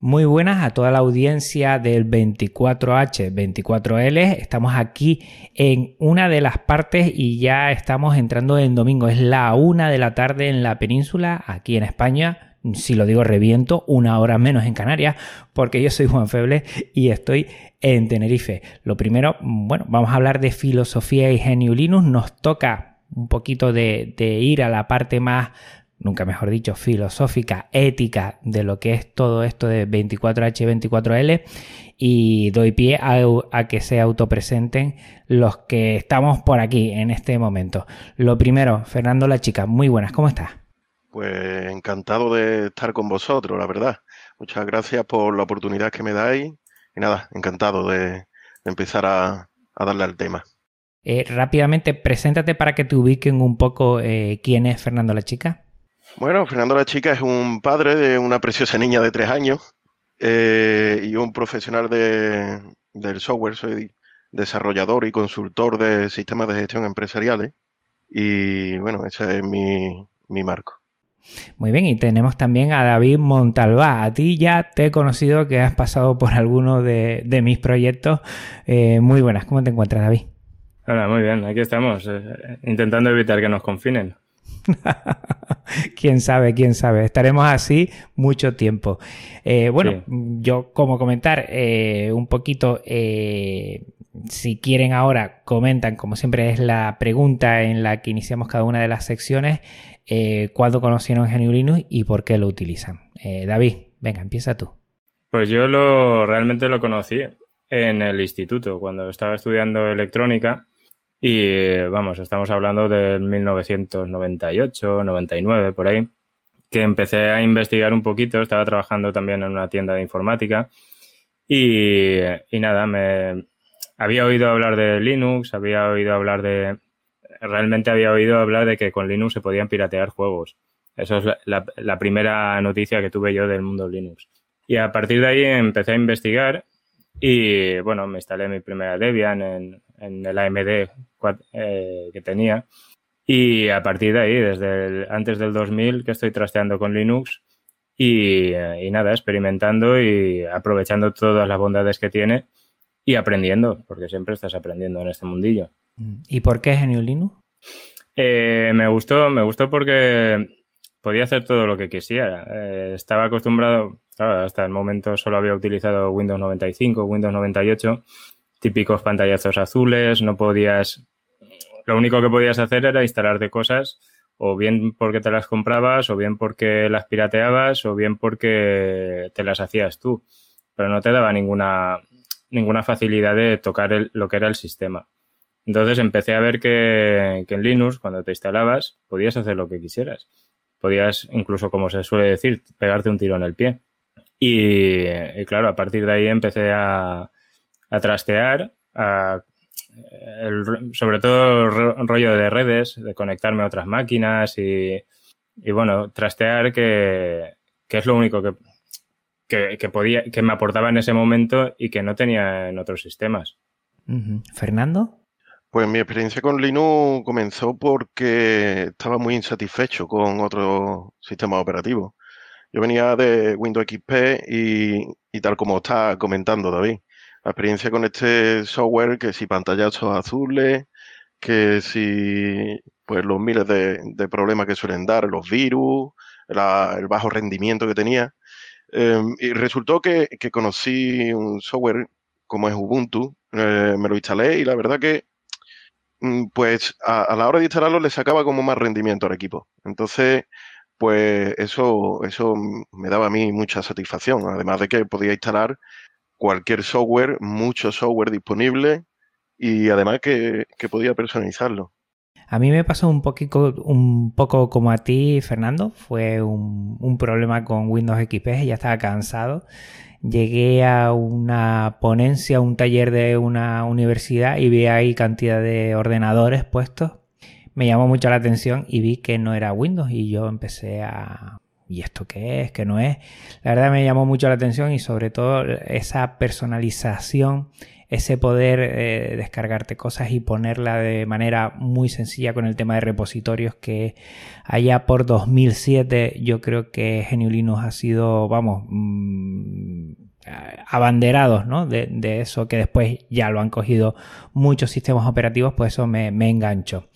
Muy buenas a toda la audiencia del 24H, 24L. Estamos aquí en una de las partes y ya estamos entrando en domingo. Es la una de la tarde en la península, aquí en España. Si lo digo reviento, una hora menos en Canarias, porque yo soy Juan Feble y estoy en Tenerife. Lo primero, bueno, vamos a hablar de filosofía y genio Linux. Nos toca un poquito de, de ir a la parte más nunca mejor dicho, filosófica, ética de lo que es todo esto de 24H y 24L y doy pie a, que se autopresenten los que estamos por aquí en este momento. Lo primero, Fernando La Chica, muy buenas, ¿cómo estás? Pues encantado de estar con vosotros, la verdad. Muchas gracias por la oportunidad que me dais y nada, encantado de, empezar a, darle al tema. Eh, rápidamente, preséntate para que te ubiquen un poco eh, quién es Fernando La Chica. Bueno, Fernando la Chica es un padre de una preciosa niña de tres años eh, y un profesional de, del software. Soy desarrollador y consultor de sistemas de gestión empresariales. Y bueno, ese es mi, marco. Muy bien, y tenemos también a David Montalbá. A ti ya te he conocido que has pasado por alguno de, mis proyectos. Eh, muy buenas, ¿cómo te encuentras, David? Hola, muy bien, aquí estamos, eh, intentando evitar que nos confinen. quién sabe, quién sabe. Estaremos así mucho tiempo. Eh, bueno, yo como comentar eh, un poquito, eh, si quieren ahora, comentan, como siempre es la pregunta en la que iniciamos cada una de las secciones, cuándo conocieron GNU Linux y por qué lo utilizan. David, venga, empieza tú. Pues yo lo realmente lo conocí en el instituto, cuando estaba estudiando electrónica y vamos, estamos hablando del 1998, 99, por ahí, que empecé a investigar un poquito, estaba trabajando también en una tienda de informática y, nada, me había oído hablar de Linux, había oído hablar de, realmente había oído hablar de que con Linux se podían piratear juegos. Eso es la, la primera noticia que tuve yo del mundo Linux. Y a partir de ahí empecé a investigar y bueno, me instalé mi primera Debian en, en el AMD eh, que tenía. Y a partir de ahí, desde antes del 2000, que estoy trasteando con Linux y, y, nada, experimentando y aprovechando todas las bondades que tiene y aprendiendo, porque siempre estás aprendiendo en este mundillo. ¿Y por qué GNU Linux? Eh, me gustó, me gustó porque podía hacer todo lo que quisiera. Eh, estaba acostumbrado, hasta el momento solo había utilizado Windows 95, Windows 98 típicos pantallazos azules, no podías, lo único que podías hacer era instalarte cosas o bien porque te las comprabas, o bien porque las pirateabas, o bien porque te las hacías tú, pero no te daba ninguna, ninguna facilidad de tocar lo que era el sistema. Entonces empecé a ver que, en Linux, cuando te instalabas, podías hacer lo que quisieras. Podías, incluso como se suele decir, pegarte un tiro en el pie. y claro, a partir de ahí empecé a, a trastear, a, sobre todo el rollo de redes, de conectarme a otras máquinas y, bueno, trastear que, es lo único que, que, podía, que me aportaba en ese momento y que no tenía en otros sistemas. Fernando. Pues mi experiencia con Linux comenzó porque estaba muy insatisfecho con otro sistema operativo. Yo venía de Windows XP y, y tal como está comentando David, experiencia con este software, que si pantallazos azules, que si pues los miles de, problemas que suelen dar, los virus, el bajo rendimiento que tenía. Em, y resultó que, conocí un software como es Ubuntu, eh, me lo instalé y la verdad que mm, pues a, la hora de instalarlo le sacaba como más rendimiento al equipo. Entonces, pues eso, eso me daba a mí mucha satisfacción, además de que podía instalar cualquier software, mucho software disponible y además que, podía personalizarlo. A mí me pasó un, poquito, un poco como a ti, Fernando. Fue un, problema con Windows XP, ya estaba cansado. Llegué a una ponencia, un taller de una universidad y vi ahí cantidad de ordenadores puestos. Me llamó mucho la atención y vi que no era Windows y yo empecé a ¿y esto qué es? ¿Qué no es? La verdad me llamó mucho la atención y sobre todo esa personalización, ese poder eh, descargarte cosas y ponerla de manera muy sencilla con el tema de repositorios que allá por 2007 yo creo que GNU ha sido, vamos, mm, abanderados ¿no? de, eso que después ya lo han cogido muchos sistemas operativos, pues eso me, me enganchó.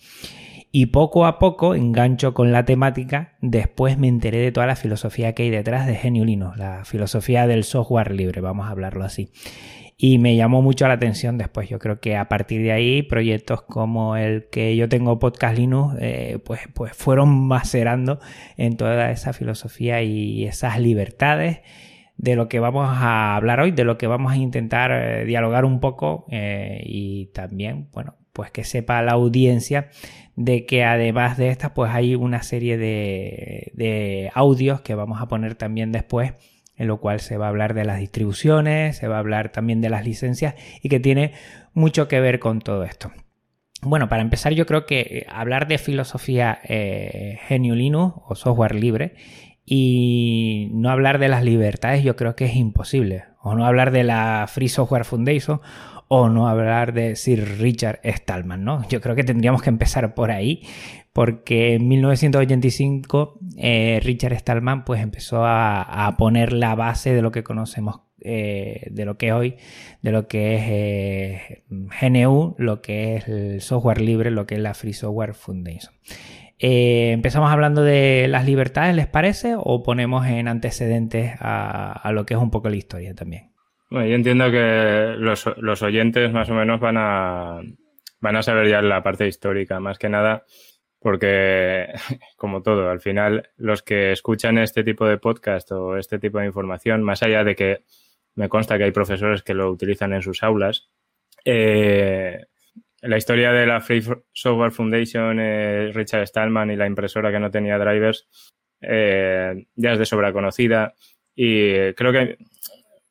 Y poco a poco engancho con la temática, después me enteré de toda la filosofía que hay detrás de Genio Linux, la filosofía del software libre, vamos a hablarlo así y me llamó mucho la atención después. Yo creo que a partir de ahí proyectos como el que yo tengo Podcast Linux eh, pues, pues fueron macerando en toda esa filosofía y esas libertades de lo que vamos a hablar hoy, de lo que vamos a intentar eh, dialogar un poco eh, y también, bueno, pues que sepa la audiencia de que además de estas, pues hay una serie de, de audios que vamos a poner también después en lo cual se va a hablar de las distribuciones, se va a hablar también de las licencias y que tiene mucho que ver con todo esto. Bueno, para empezar yo creo que eh, hablar de filosofía eh, genio Linux o software libre y no hablar de las libertades yo creo que es imposible. O no hablar de la Free Software Foundation o no hablar de Sir Richard Stallman, ¿no? Yo creo que tendríamos que empezar por ahí porque en 1985 eh, Richard Stallman pues empezó a, poner la base de lo que conocemos, eh, de lo que es hoy, de lo que es eh, GNU, lo que es el software libre, lo que es la Free Software Foundation. empezamos hablando de las libertades, ¿les parece? ¿O ponemos en antecedentes a, lo que es un poco la historia también? Yo entiendo que los, los oyentes más o menos van a, van a saber ya la parte histórica, más que nada porque, como todo, al final los que escuchan este tipo de podcast o este tipo de información, más allá de que me consta que hay profesores que lo utilizan en sus aulas, eh, la historia de la Free Software Foundation, eh, Richard Stallman y la impresora que no tenía drivers, eh, ya es de sobra conocida y creo que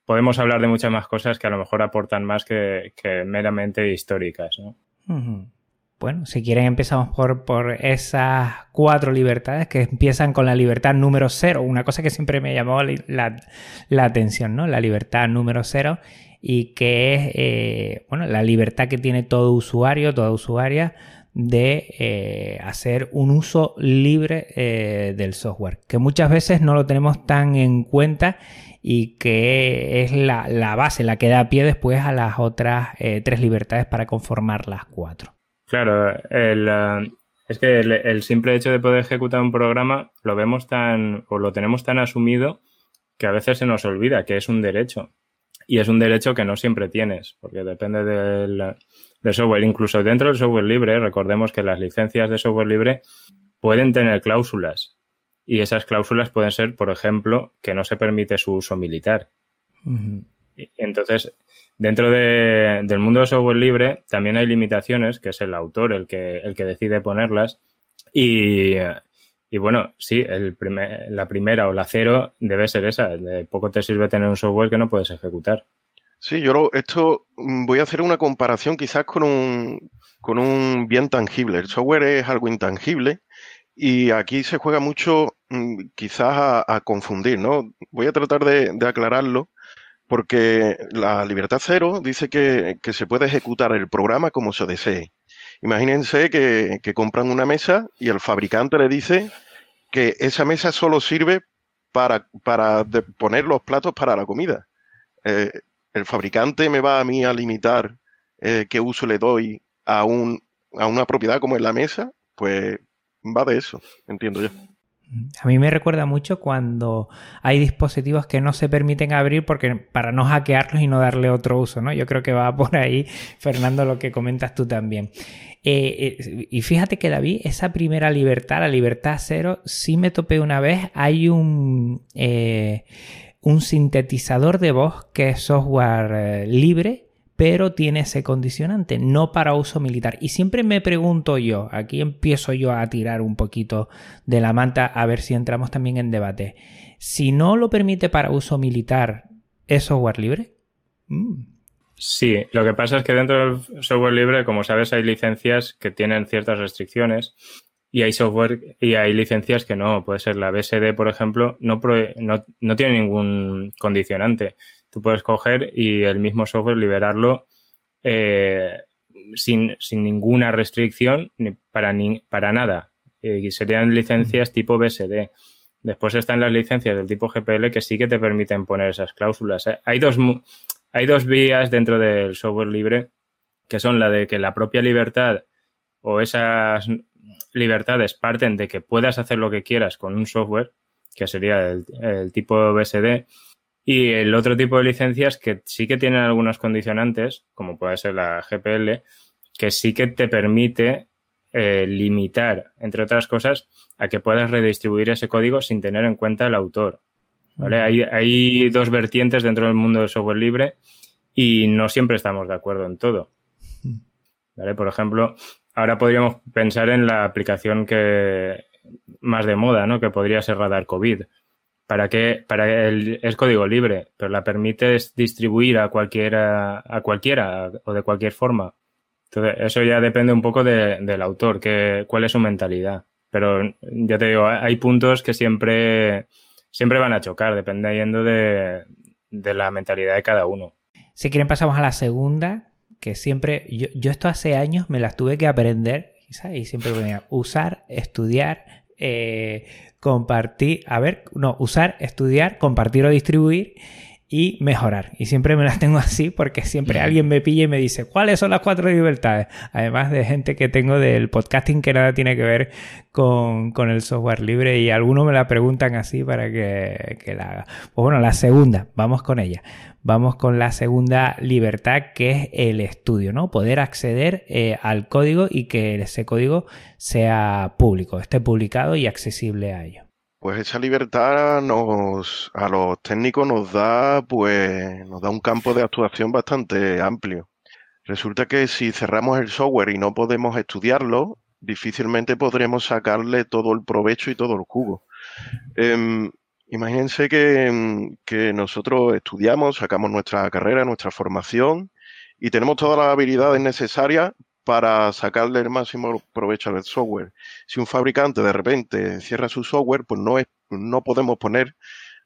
podemos hablar de muchas más cosas que a lo mejor aportan más que, meramente históricas. ¿no? Bueno, si quieren empezamos por, por esas cuatro libertades que empiezan con la libertad número cero, una cosa que siempre me llamó la, atención, ¿no? La libertad número cero y que es, eh, bueno, la libertad que tiene todo usuario, toda usuaria de eh, hacer un uso libre eh, del software, que muchas veces no lo tenemos tan en cuenta y que es la, la base, la que da pie después a las otras tres libertades para conformar las cuatro. Claro, el, eh, es que el, simple hecho de poder ejecutar un programa lo vemos tan o lo tenemos tan asumido que a veces se nos olvida que es un derecho. Y es un derecho que no siempre tienes, porque depende del, software. Incluso dentro del software libre, recordemos que las licencias de software libre pueden tener cláusulas. Y esas cláusulas pueden ser, por ejemplo, que no se permite su uso militar. Entonces, Dentro del mundo del software libre también hay limitaciones, que es el autor el que, el que decide ponerlas. Y, bueno, sí, el la primera o la cero debe ser esa. De poco te sirve tener un software que no puedes ejecutar. Sí, yo esto mm, voy a hacer una comparación quizás con un, con un bien tangible. El software es algo intangible y aquí se juega mucho mm, quizás a, confundir, ¿no? Voy a tratar de aclararlo porque la libertad cero dice que, se puede ejecutar el programa como se desee. Imagínense que, compran una mesa y el fabricante le dice que esa mesa solo sirve para, poner los platos para la comida. Eh, el fabricante me va a mí a limitar eh, qué uso le doy a, un, a una propiedad como es la mesa, pues va de eso, entiendo yo. A mí me recuerda mucho cuando hay dispositivos que no se permiten abrir porque para no hackearlos y no darle otro uso, ¿no? Yo creo que va por ahí, Fernando, lo que comentas tú también. Eh, eh, y fíjate que David, esa primera libertad, la libertad cero, sí me topé una vez. Hay un, eh, un sintetizador de voz que es software libre pero tiene ese condicionante, no para uso militar. Y siempre me pregunto yo, aquí empiezo yo a tirar un poquito de la manta a ver si entramos también en debate. Si no lo permite para uso militar, ¿es software libre? Mm. Sí, lo que pasa es que dentro del software libre, como sabes, hay licencias que tienen ciertas restricciones y hay software y hay licencias que no. Puede ser la BSD, por ejemplo, no, no, no tiene ningún condicionante tú puedes coger y el mismo software liberarlo eh, sin, ninguna restricción ni para, ni, para nada. Eh, serían licencias tipo BSD. Después están las licencias del tipo GPL que sí que te permiten poner esas cláusulas. ¿eh? Hay, dos, hay dos vías dentro del software libre que son la de que la propia libertad o esas libertades parten de que puedas hacer lo que quieras con un software, que sería el, tipo BSD, y el otro tipo de licencias que sí que tienen algunos condicionantes, como puede ser la GPL, que sí que te permite eh, limitar, entre otras cosas, a que puedas redistribuir ese código sin tener en cuenta el autor. ¿vale? Hay, hay dos vertientes dentro del mundo del software libre y no siempre estamos de acuerdo en todo. ¿vale? Por ejemplo, ahora podríamos pensar en la aplicación que más de moda, ¿no? Que podría ser Radar COVID. ¿Para qué? Para el, es código libre, pero la permites distribuir a cualquiera, a cualquiera o de cualquier forma. Entonces, eso ya depende un poco del autor, que, cuál es su mentalidad. Pero ya te digo, hay puntos que siempre, siempre van a chocar, dependiendo de, de la mentalidad de cada uno. Si quieren pasamos a la segunda, que siempre, yo, yo esto hace años me las tuve que aprender, y siempre venía usar, estudiar, eh, compartir, a ver, no, usar, estudiar, compartir o distribuir y mejorar. Y siempre me las tengo así porque siempre alguien me pilla y me dice, ¿cuáles son las cuatro libertades? Además de gente que tengo del podcasting que nada tiene que ver con, el software libre y algunos me la preguntan así para que, que la haga. Pues bueno, la segunda, vamos con ella. Vamos con la segunda libertad que es el estudio, ¿no? Poder acceder eh, al código y que ese código sea público, esté publicado y accesible a ello. Pues esa libertad nos, a los técnicos nos da, pues, nos da un campo de actuación bastante amplio. Resulta que si cerramos el software y no podemos estudiarlo, difícilmente podremos sacarle todo el provecho y todo el jugo. Em, imagínense que, que, nosotros estudiamos, sacamos nuestra carrera, nuestra formación y tenemos todas las habilidades necesarias para sacarle el máximo provecho al software. Si un fabricante de repente cierra su software, pues no, es, no podemos poner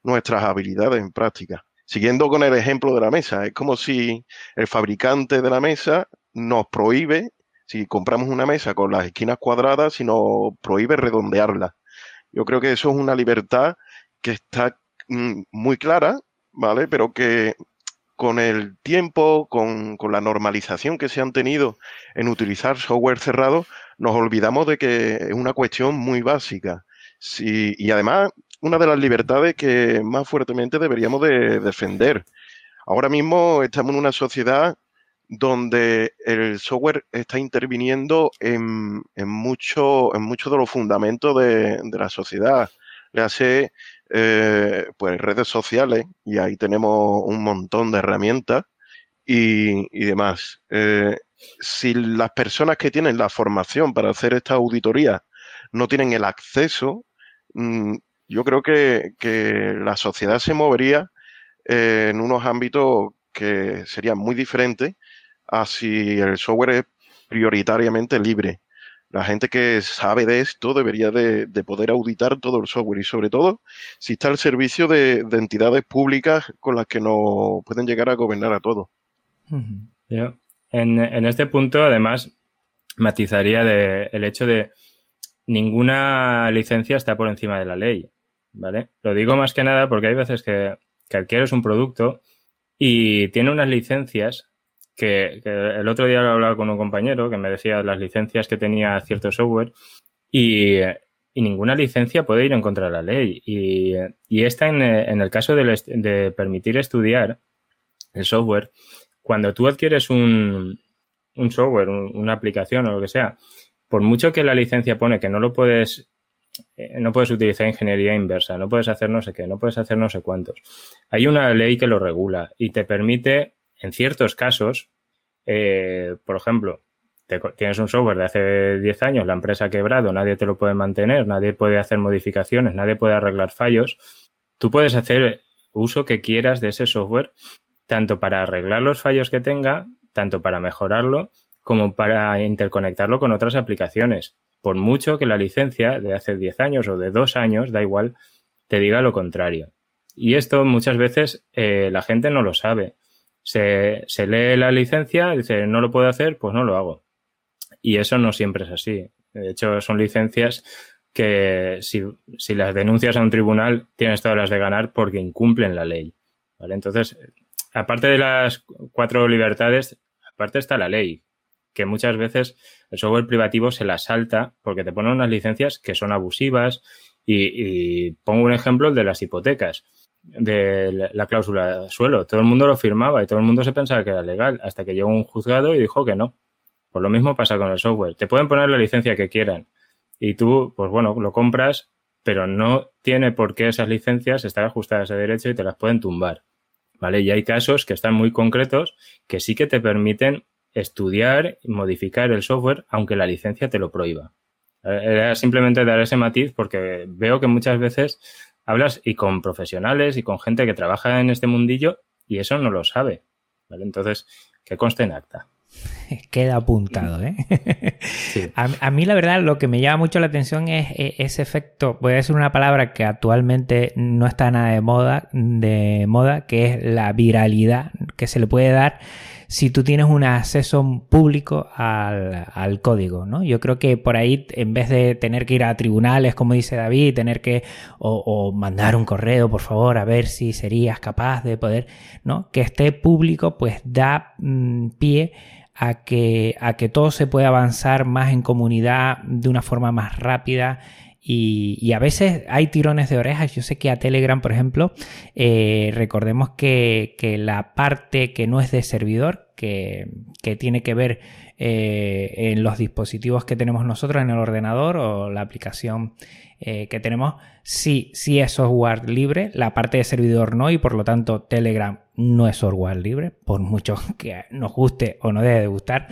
nuestras habilidades en práctica. Siguiendo con el ejemplo de la mesa, es como si el fabricante de la mesa nos prohíbe, si compramos una mesa con las esquinas cuadradas, si nos prohíbe redondearla. Yo creo que eso es una libertad que está mm, muy clara, ¿vale? Pero que con el tiempo, con, la normalización que se han tenido en utilizar software cerrado, nos olvidamos de que es una cuestión muy básica. y además, una de las libertades que más fuertemente deberíamos de defender. Ahora mismo estamos en una sociedad donde el software está interviniendo en, en muchos en mucho de los fundamentos de, de la sociedad. Le hace eh, pues redes sociales y ahí tenemos un montón de herramientas y, demás. Eh, si las personas que tienen la formación para hacer esta auditoría no tienen el acceso, mm, yo creo que, la sociedad se movería eh, en unos ámbitos que serían muy diferentes a si el software es prioritariamente libre la gente que sabe de esto debería de, poder auditar todo el software y sobre todo si está al servicio de, entidades públicas con las que nos pueden llegar a gobernar a todos. en, este punto, además, matizaría el hecho de ninguna licencia está por encima de la ley. ¿Vale? Lo digo más que nada porque hay veces que, que adquieres un producto y tiene unas licencias que, el otro día hablaba con un compañero que me decía las licencias que tenía cierto software y, ninguna licencia puede ir en contra de la ley. Y, y esta en, el caso de, permitir estudiar el software, cuando tú adquieres un, un software, una aplicación o lo que sea, por mucho que la licencia pone que no lo puedes eh, no puedes utilizar ingeniería inversa, no puedes hacer no sé qué, no puedes hacer no sé cuántos. Hay una ley que lo regula y te permite en ciertos casos, eh, por ejemplo, tienes un software de hace 10 años, la empresa ha quebrado, nadie te lo puede mantener, nadie puede hacer modificaciones, nadie puede arreglar fallos, tú puedes hacer uso que quieras de ese software, tanto para arreglar los fallos que tenga, tanto para mejorarlo, como para interconectarlo con otras aplicaciones. Por mucho que la licencia de hace 10 años o de 2 años, da igual, te diga lo contrario. Y esto muchas veces eh, la gente no lo sabe se, se lee la licencia, dice, no lo puedo hacer, pues no lo hago. Y eso no siempre es así. De hecho, son licencias que si, si, las denuncias a un tribunal tienes todas las de ganar porque incumplen la ley. ¿vale? Entonces, aparte de las cuatro libertades, aparte está la ley, que muchas veces el software privativo se la salta porque te ponen unas licencias que son abusivas y, pongo un ejemplo de las hipotecas de la cláusula suelo. Todo el mundo lo firmaba y todo el mundo se pensaba que era legal hasta que llegó un juzgado y dijo que no. Pues lo mismo pasa con el software. Te pueden poner la licencia que quieran y tú, pues bueno, lo compras, pero no tiene por qué esas licencias estar ajustadas a derecho y te las pueden tumbar. ¿Vale? Y hay casos que están muy concretos que sí que te permiten estudiar y modificar el software aunque la licencia te lo prohíba. Eh, era simplemente dar ese matiz porque veo que muchas veces hablas y con profesionales y con gente que trabaja en este mundillo y eso no lo sabe. ¿vale? Entonces, que conste en acta. Queda apuntado, ¿eh? A, mí la verdad lo que me llama mucho la atención es, es, ese efecto, voy a decir una palabra que actualmente no está nada de moda, de moda, que es la viralidad que se le puede dar si tú tienes un acceso público al, código, ¿no? Yo creo que por ahí, en vez de tener que ir a tribunales, como dice David, tener que, o, mandar un correo, por favor, a ver si serías capaz de poder, ¿no? Que esté público, pues da mm, pie a que, a que todo se pueda avanzar más en comunidad de una forma más rápida y, a veces hay tirones de orejas. Yo sé que a Telegram, por ejemplo, eh, recordemos que, la parte que no es de servidor, que, tiene que ver eh, en los dispositivos que tenemos nosotros en el ordenador o la aplicación eh, que tenemos, sí, sí es software libre, la parte de servidor no, y por lo tanto Telegram no es software libre, por mucho que nos guste o no debe de gustar.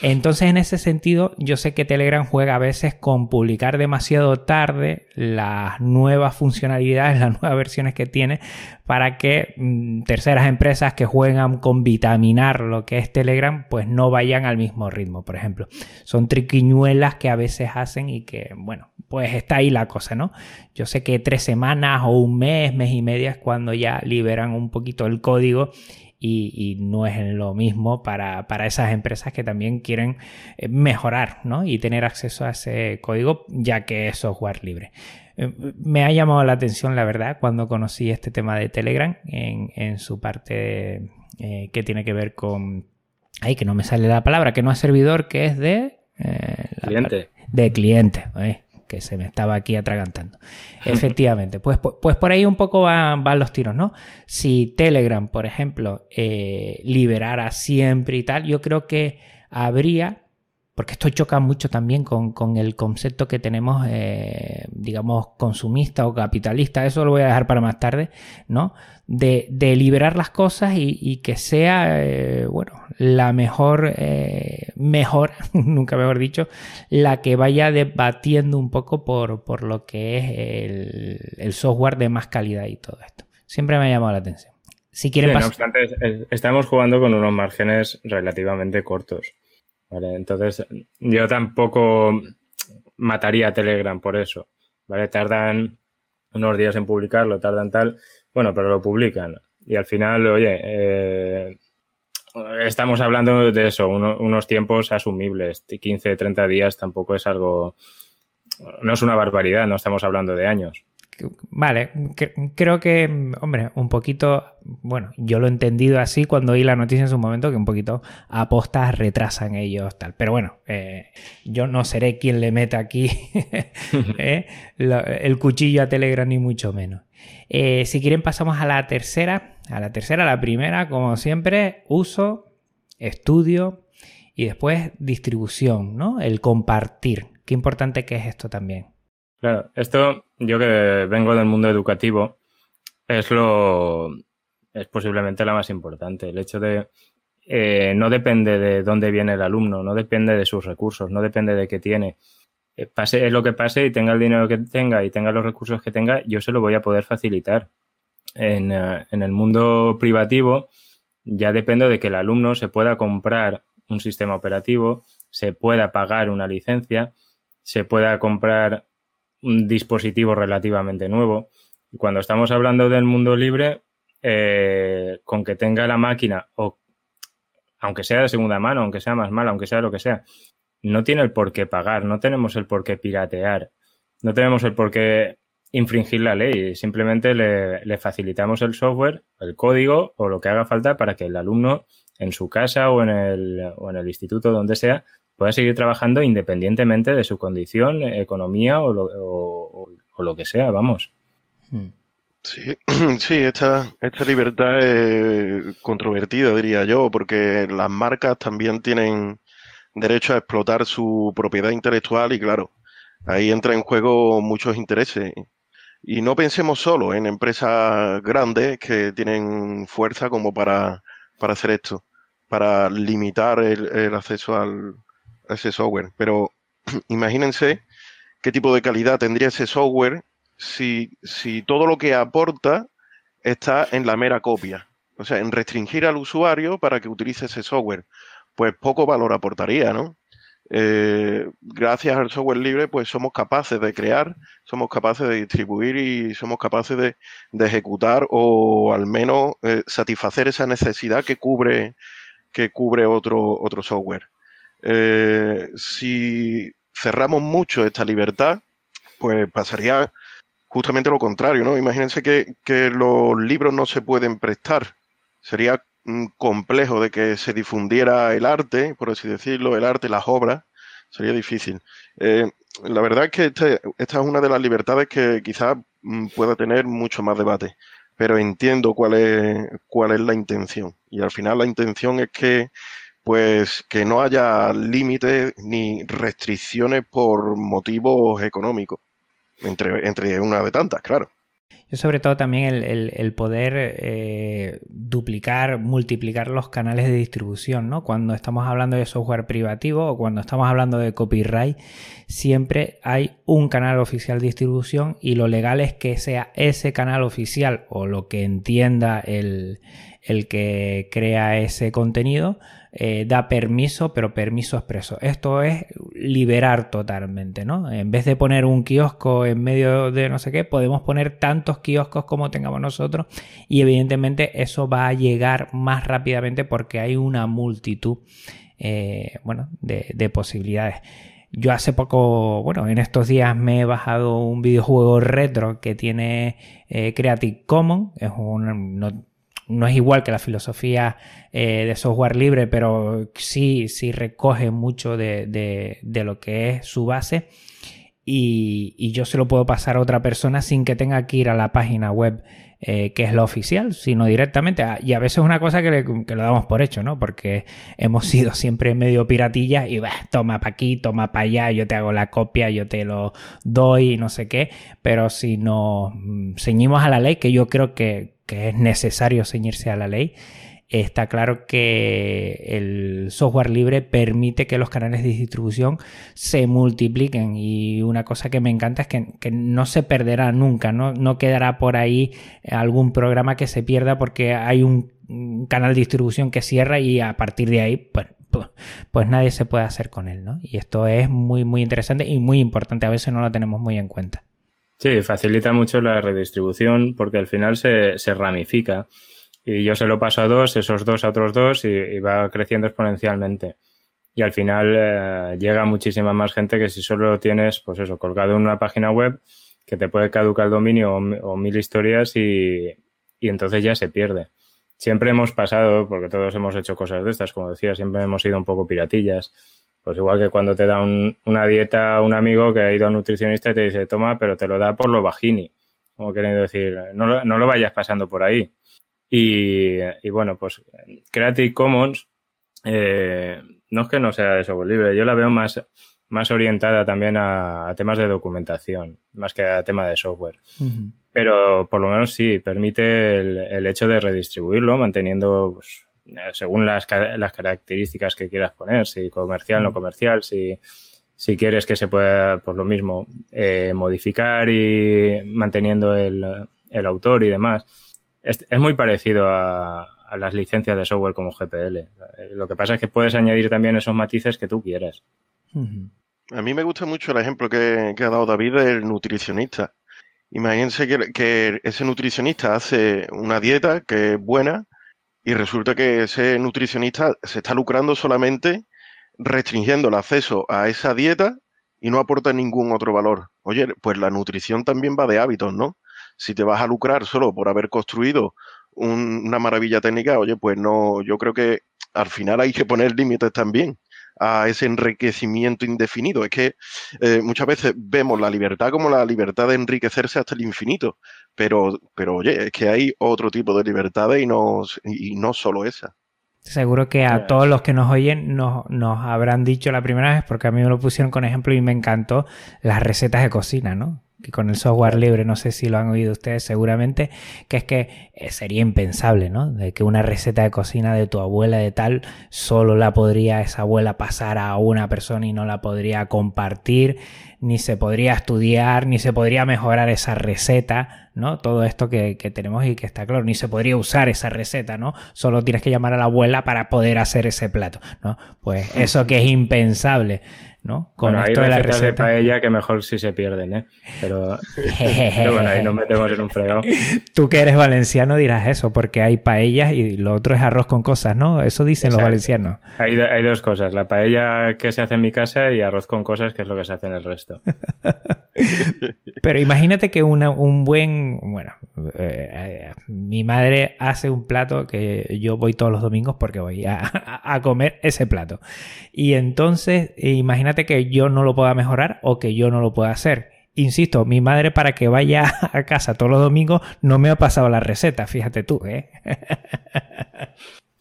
Entonces, en ese sentido, yo sé que Telegram juega a veces con publicar demasiado tarde las nuevas funcionalidades, las nuevas versiones que tiene, para que mm, terceras empresas que juegan con vitaminar lo que es Telegram, pues no vayan al mismo ritmo, por ejemplo. Son triquiñuelas que a veces hacen y que, bueno, pues está ahí la cosa, ¿no? Yo sé que tres semanas o un mes, mes y media es cuando ya liberan un poquito el código y, no es lo mismo para, esas empresas que también quieren eh, mejorar ¿no? y tener acceso a ese código ya que es software libre. Eh, me ha llamado la atención, la verdad, cuando conocí este tema de Telegram en, su parte eh, que tiene que ver con... Ay, que no me sale la palabra, que no es servidor, que es de... cliente. De cliente que se me estaba aquí atragantando. Efectivamente, pues, pues, pues, por ahí un poco van, los tiros, ¿no? Si Telegram, por ejemplo, eh, liberara siempre y tal, yo creo que habría porque esto choca mucho también con, el concepto que tenemos, eh, digamos, consumista o capitalista, eso lo voy a dejar para más tarde, ¿no? De, liberar las cosas y, que sea, eh, bueno, la mejor, eh, mejor, nunca mejor dicho, la que vaya debatiendo un poco por, lo que es el, software de más calidad y todo esto. Siempre me ha llamado la atención. Si quieren no obstante, estamos jugando con unos márgenes relativamente cortos. ¿Vale? Entonces, yo tampoco mataría a Telegram por eso, ¿vale? Tardan unos días en publicarlo, tardan tal, bueno, pero lo publican. Y al final, oye, eh, estamos hablando de eso, unos tiempos asumibles, 15, 30 días tampoco es algo, no es una barbaridad, no estamos hablando de años. Vale, creo que, hombre, un poquito, bueno, yo lo he entendido así cuando oí la noticia en su momento, que un poquito apostas retrasan ellos, tal. Pero bueno, eh, yo no seré quien le meta aquí eh, el cuchillo a Telegram, ni mucho menos. Eh, si quieren, pasamos a la tercera. A la tercera, la primera, como siempre, uso, estudio y después distribución, ¿no? El compartir. Qué importante que es esto también. Claro, esto yo que vengo del mundo educativo es lo es posiblemente la más importante. El hecho de eh, no depende de dónde viene el alumno, no depende de sus recursos, no depende de qué tiene. Eh, pase lo que pase y tenga el dinero que tenga y tenga los recursos que tenga, yo se lo voy a poder facilitar. En, eh, en el mundo privativo ya depende de que el alumno se pueda comprar un sistema operativo, se pueda pagar una licencia, se pueda comprar un dispositivo relativamente nuevo. Y cuando estamos hablando del mundo libre, eh, con que tenga la máquina, o aunque sea de segunda mano, aunque sea más mala, aunque sea lo que sea, no tiene el por qué pagar, no tenemos el por qué piratear. no tenemos el por qué infringir la ley, simplemente le, facilitamos el software, el código o lo que haga falta para que el alumno en su casa o en el, o en el instituto, donde sea, pueda seguir trabajando independientemente de su condición, economía o lo, que sea, vamos. Hmm. Sí, sí, esta, esta libertad es controvertida, diría yo, porque las marcas también tienen derecho a explotar su propiedad intelectual y claro, ahí entra en juego muchos intereses. Y no pensemos solo en empresas grandes que tienen fuerza como para, para hacer esto, para limitar el, acceso al, ese software. Pero imagínense qué tipo de calidad tendría ese software si, si todo lo que aporta está en la mera copia. O sea, en restringir al usuario para que utilice ese software. Pues poco valor aportaría, ¿no? Eh, gracias al software libre, pues somos capaces de crear, somos capaces de distribuir y somos capaces de, ejecutar o al menos eh, satisfacer esa necesidad que cubre, que cubre otro, otro software. Eh, si cerramos mucho esta libertad, pues pasaría justamente lo contrario, ¿no? Imagínense que, los libros no se pueden prestar. Sería complejo de que se difundiera el arte, por así decirlo, el arte, las obras, sería difícil. Eh, la verdad es que este, esta es una de las libertades que quizás mm, pueda tener mucho más debate, pero entiendo cuál es, cuál es la intención. Y al final la intención es que pues que no haya límites ni restricciones por motivos económicos, entre, entre una de tantas, claro sobre todo también el, poder eh, duplicar, multiplicar los canales de distribución, ¿no? Cuando estamos hablando de software privativo o cuando estamos hablando de copyright, siempre hay un canal oficial de distribución y lo legal es que sea ese canal oficial o lo que entienda el, el que crea ese contenido eh, da permiso, pero permiso expreso. Esto es liberar totalmente, ¿no? En vez de poner un kiosco en medio de no sé qué, podemos poner tantos kioscos como tengamos nosotros y evidentemente eso va a llegar más rápidamente porque hay una multitud, eh, bueno, de, posibilidades. Yo hace poco, bueno, en estos días me he bajado un videojuego retro que tiene eh, Creative Commons. Es un, es igual que la filosofía eh, de software libre, pero sí, sí recoge mucho de, lo que es su base. Y, yo se lo puedo pasar a otra persona sin que tenga que ir a la página web eh, que es la oficial, sino directamente. Y a veces es una cosa que, lo damos por hecho, ¿no? Porque hemos sido siempre medio piratillas y bah, toma para aquí, toma para allá, yo te hago la copia, yo te lo doy, no sé qué. Pero si nos mm, ceñimos a la ley, que yo creo que, que es necesario ceñirse a la ley, está claro que el software libre permite que los canales de distribución se multipliquen y una cosa que me encanta es que, no se perderá nunca, ¿no? no quedará por ahí algún programa que se pierda porque hay un, canal de distribución que cierra y a partir de ahí pues, pues, pues, nadie se puede hacer con él. ¿no? Y esto es muy muy interesante y muy importante, a veces no lo tenemos muy en cuenta. Sí, facilita mucho la redistribución porque al final se, se ramifica. Y yo se lo paso a dos, esos dos a otros dos y, va creciendo exponencialmente. Y al final eh, llega muchísima más gente que si solo tienes, pues eso, colgado en una página web que te puede caducar el dominio o, mil historias y, y entonces ya se pierde. Siempre hemos pasado, porque todos hemos hecho cosas de estas, como decía, siempre hemos sido un poco piratillas pues igual que cuando te da una dieta un amigo que ha ido a nutricionista y te dice, toma, pero te lo da por lo bajini. Como queriendo decir, no, no lo vayas pasando por ahí. Y, bueno, pues Creative Commons eh, no es que no sea de software libre, yo la veo más, más orientada también a, temas de documentación, más que a tema de software. Pero por lo menos sí, permite el, el hecho de redistribuirlo, manteniendo pues, eh, según las, las, características que quieras poner, si comercial, no comercial, si, si quieres que se pueda, por lo mismo, eh, modificar y manteniendo el, el, autor y demás. Es, muy parecido a, las licencias de software como GPL. Lo que pasa es que puedes añadir también esos matices que tú quieras. A mí me gusta mucho el ejemplo que, que ha dado David del nutricionista. Imagínense que, que, ese nutricionista hace una dieta que es buena, y resulta que ese nutricionista se está lucrando solamente restringiendo el acceso a esa dieta y no aporta ningún otro valor. oye, pues la nutrición también va de hábitos, ¿no? Si te vas a lucrar solo por haber construido una maravilla técnica, oye, pues no, yo creo que al final hay que poner límites también a ese enriquecimiento indefinido. Es que eh, muchas veces vemos la libertad como la libertad de enriquecerse hasta el infinito, pero, pero oye, es que hay otro tipo de libertades y no, y no solo esa. Seguro que a todos los que nos oyen nos, nos, habrán dicho la primera vez, porque a mí me lo pusieron con ejemplo y me encantó, las recetas de cocina, ¿no? Que con el software libre, no sé si lo han oído ustedes seguramente, que es que eh, sería impensable, ¿no? De que una receta de cocina de tu abuela de tal solo la podría esa abuela pasar a una persona y no la podría compartir, ni se podría estudiar, ni se podría mejorar esa receta, ¿no? Todo esto que, que tenemos y que está claro, ni se podría usar esa receta, ¿no? Solo tienes que llamar a la abuela para poder hacer ese plato, ¿no? Pues eso que es impensable. ¿No? Con bueno, esto hay de la receta de paella que mejor si se pierden, ¿eh? Pero, bueno, ahí nos metemos en un fregado. Tú que eres valenciano dirás eso, porque hay paellas y lo otro es arroz con cosas, ¿no? Eso dicen los valencianos. Hay, hay, dos cosas, la paella que se hace en mi casa y arroz con cosas, que es lo que se hace en el resto. Pero imagínate que una, un buen, bueno, eh, mi madre hace un plato que yo voy todos los domingos porque voy a, a comer ese plato. Y entonces, imagínate que yo no lo pueda mejorar o que yo no lo pueda hacer. Insisto, mi madre para que vaya a casa todos los domingos no me ha pasado la receta, fíjate tú, ¿eh?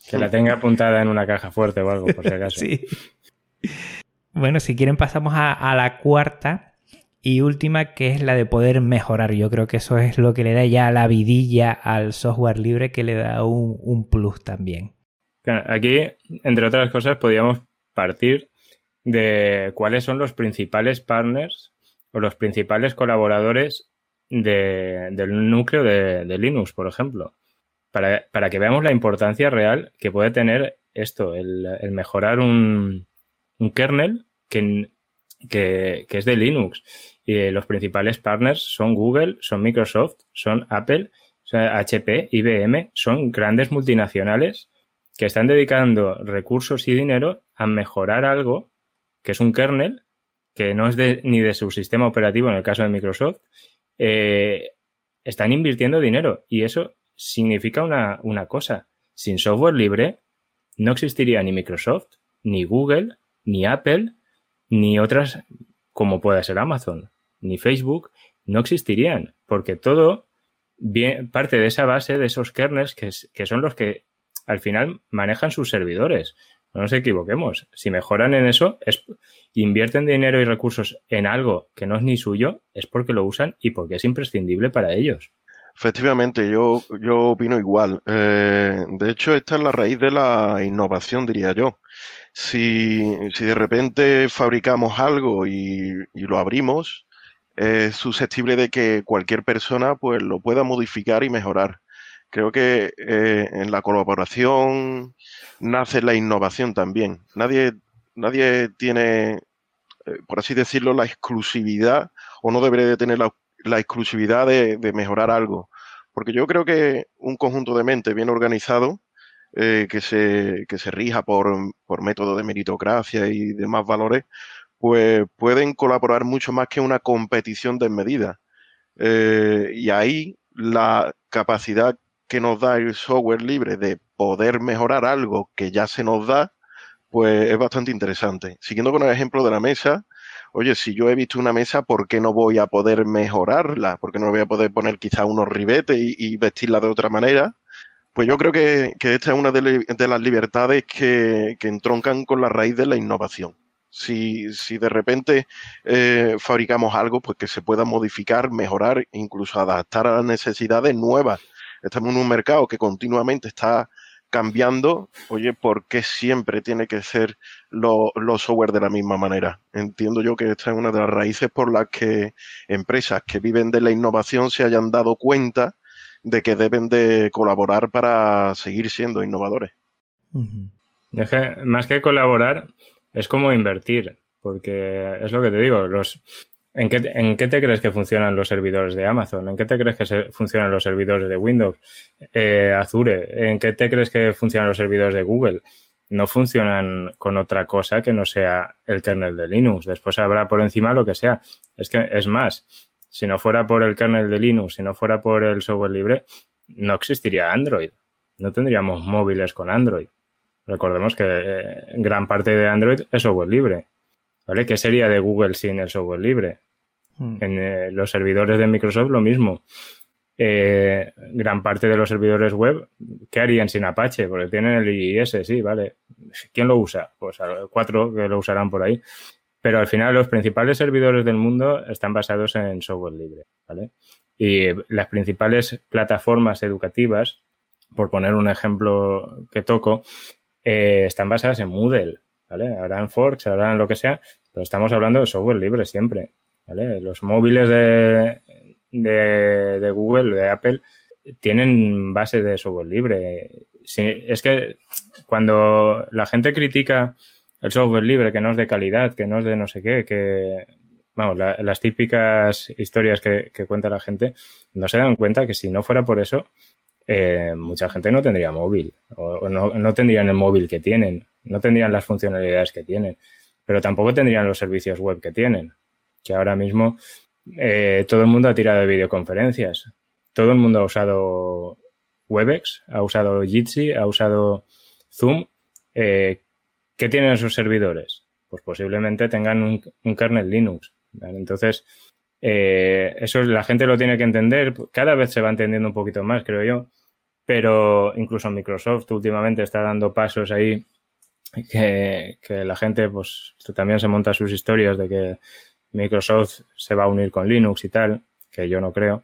Que la tenga apuntada en una caja fuerte o algo, por si acaso. Sí. Bueno, si quieren pasamos a, la cuarta y última, que es la de poder mejorar. Yo creo que eso es lo que le da ya la vidilla al software libre, que le da un, un plus también. Aquí, entre otras cosas, podríamos partir de cuáles son los principales partners o los principales colaboradores del núcleo de, Linux, por ejemplo, para, que veamos la importancia real que puede tener esto, el, mejorar un, kernel que, que, es de Linux. Y los principales partners son Google, son Microsoft, son Apple, HP, IBM, son grandes multinacionales que están dedicando recursos y dinero a mejorar algo que es un kernel, que no es de, ni de su sistema operativo en el caso de Microsoft, eh, están invirtiendo dinero. Y eso significa una, una cosa. Sin software libre no existiría ni Microsoft, ni Google, ni Apple, ni otras como puede ser Amazon, ni Facebook, no existirían, porque todo bien, parte de esa base, de esos kernels que, que, son los que al final manejan sus servidores. No nos equivoquemos. Si mejoran en eso, es, invierten dinero y recursos en algo que no es ni suyo, es porque lo usan y porque es imprescindible para ellos. Efectivamente, yo, yo opino igual. Eh, de hecho, esta es la raíz de la innovación, diría yo. Si, si de repente fabricamos algo y, y, lo abrimos, es susceptible de que cualquier persona pues, lo pueda modificar y mejorar. Creo que eh, en la colaboración nace la innovación también. Nadie, nadie tiene, eh, por así decirlo, la exclusividad o no debería de tener la, exclusividad de, mejorar algo. Porque yo creo que un conjunto de mente bien organizado, eh, que, se, que se rija por, por método de meritocracia y demás valores, pues pueden colaborar mucho más que una competición desmedida. Eh, y ahí la capacidad que nos da el software libre de poder mejorar algo que ya se nos da, pues es bastante interesante. Siguiendo con el ejemplo de la mesa, oye, si yo he visto una mesa, ¿por qué no voy a poder mejorarla? ¿Por qué no voy a poder poner quizá unos ribetes y, vestirla de otra manera? Pues yo creo que, esta es una de, las libertades que, entroncan con la raíz de la innovación. Si, si de repente eh, fabricamos algo, pues que se pueda modificar, mejorar, incluso adaptar a las necesidades nuevas. Estamos en un mercado que continuamente está cambiando, oye, ¿por qué siempre tiene que ser los software de la misma manera? Entiendo yo que esta es una de las raíces por las que empresas que viven de la innovación se hayan dado cuenta de que deben de colaborar para seguir siendo innovadores. más que colaborar, es como invertir, porque es lo que te digo, los, ¿En qué, ¿En qué, te crees que funcionan los servidores de Amazon? ¿En qué te crees que funcionan los servidores de Windows? Eh, Azure. ¿En qué te crees que funcionan los servidores de Google? no funcionan con otra cosa que no sea el kernel de Linux. Después habrá por encima lo que sea. Es que es más, si no fuera por el kernel de Linux, si no fuera por el software libre, no existiría Android. No tendríamos móviles con Android. Recordemos que eh, gran parte de Android es software libre. ¿Vale? ¿Qué sería de Google sin el software libre? Hmm. En eh, los servidores de Microsoft lo mismo. Eh, gran parte de los servidores web, ¿qué harían sin Apache? Porque tienen el IIS, sí, vale. ¿Quién lo usa? Pues cuatro que lo usarán por ahí. Pero al final los principales servidores del mundo están basados en software libre, ¿vale? Y las principales plataformas educativas, por poner un ejemplo que toco, eh, están basadas en Moodle, ¿vale? Habrán forks, habrán lo que sea, pero estamos hablando de software libre siempre, ¿vale? Los móviles de, de, Google, de Apple, tienen base de software libre. es que cuando la gente critica el software libre, que no es de calidad, que no es de no sé qué, que, vamos, las típicas historias que, cuenta la gente, no se dan cuenta que si no fuera por eso, eh, mucha gente no tendría móvil, o, no, no, tendrían el móvil que tienen, no tendrían las funcionalidades que tienen, pero tampoco tendrían los servicios web que tienen, que ahora mismo eh, todo el mundo ha tirado de videoconferencias. Todo el mundo ha usado Webex, ha usado Jitsi, ha usado Zoom. Eh, ¿Qué tienen sus servidores? Pues posiblemente tengan un, kernel Linux. Entonces, eh, eso la gente lo tiene que entender. Cada vez se va entendiendo un poquito más, creo yo. Pero incluso Microsoft últimamente está dando pasos ahí que, la gente pues también se monta sus historias de que Microsoft se va a unir con Linux y tal, que yo no creo.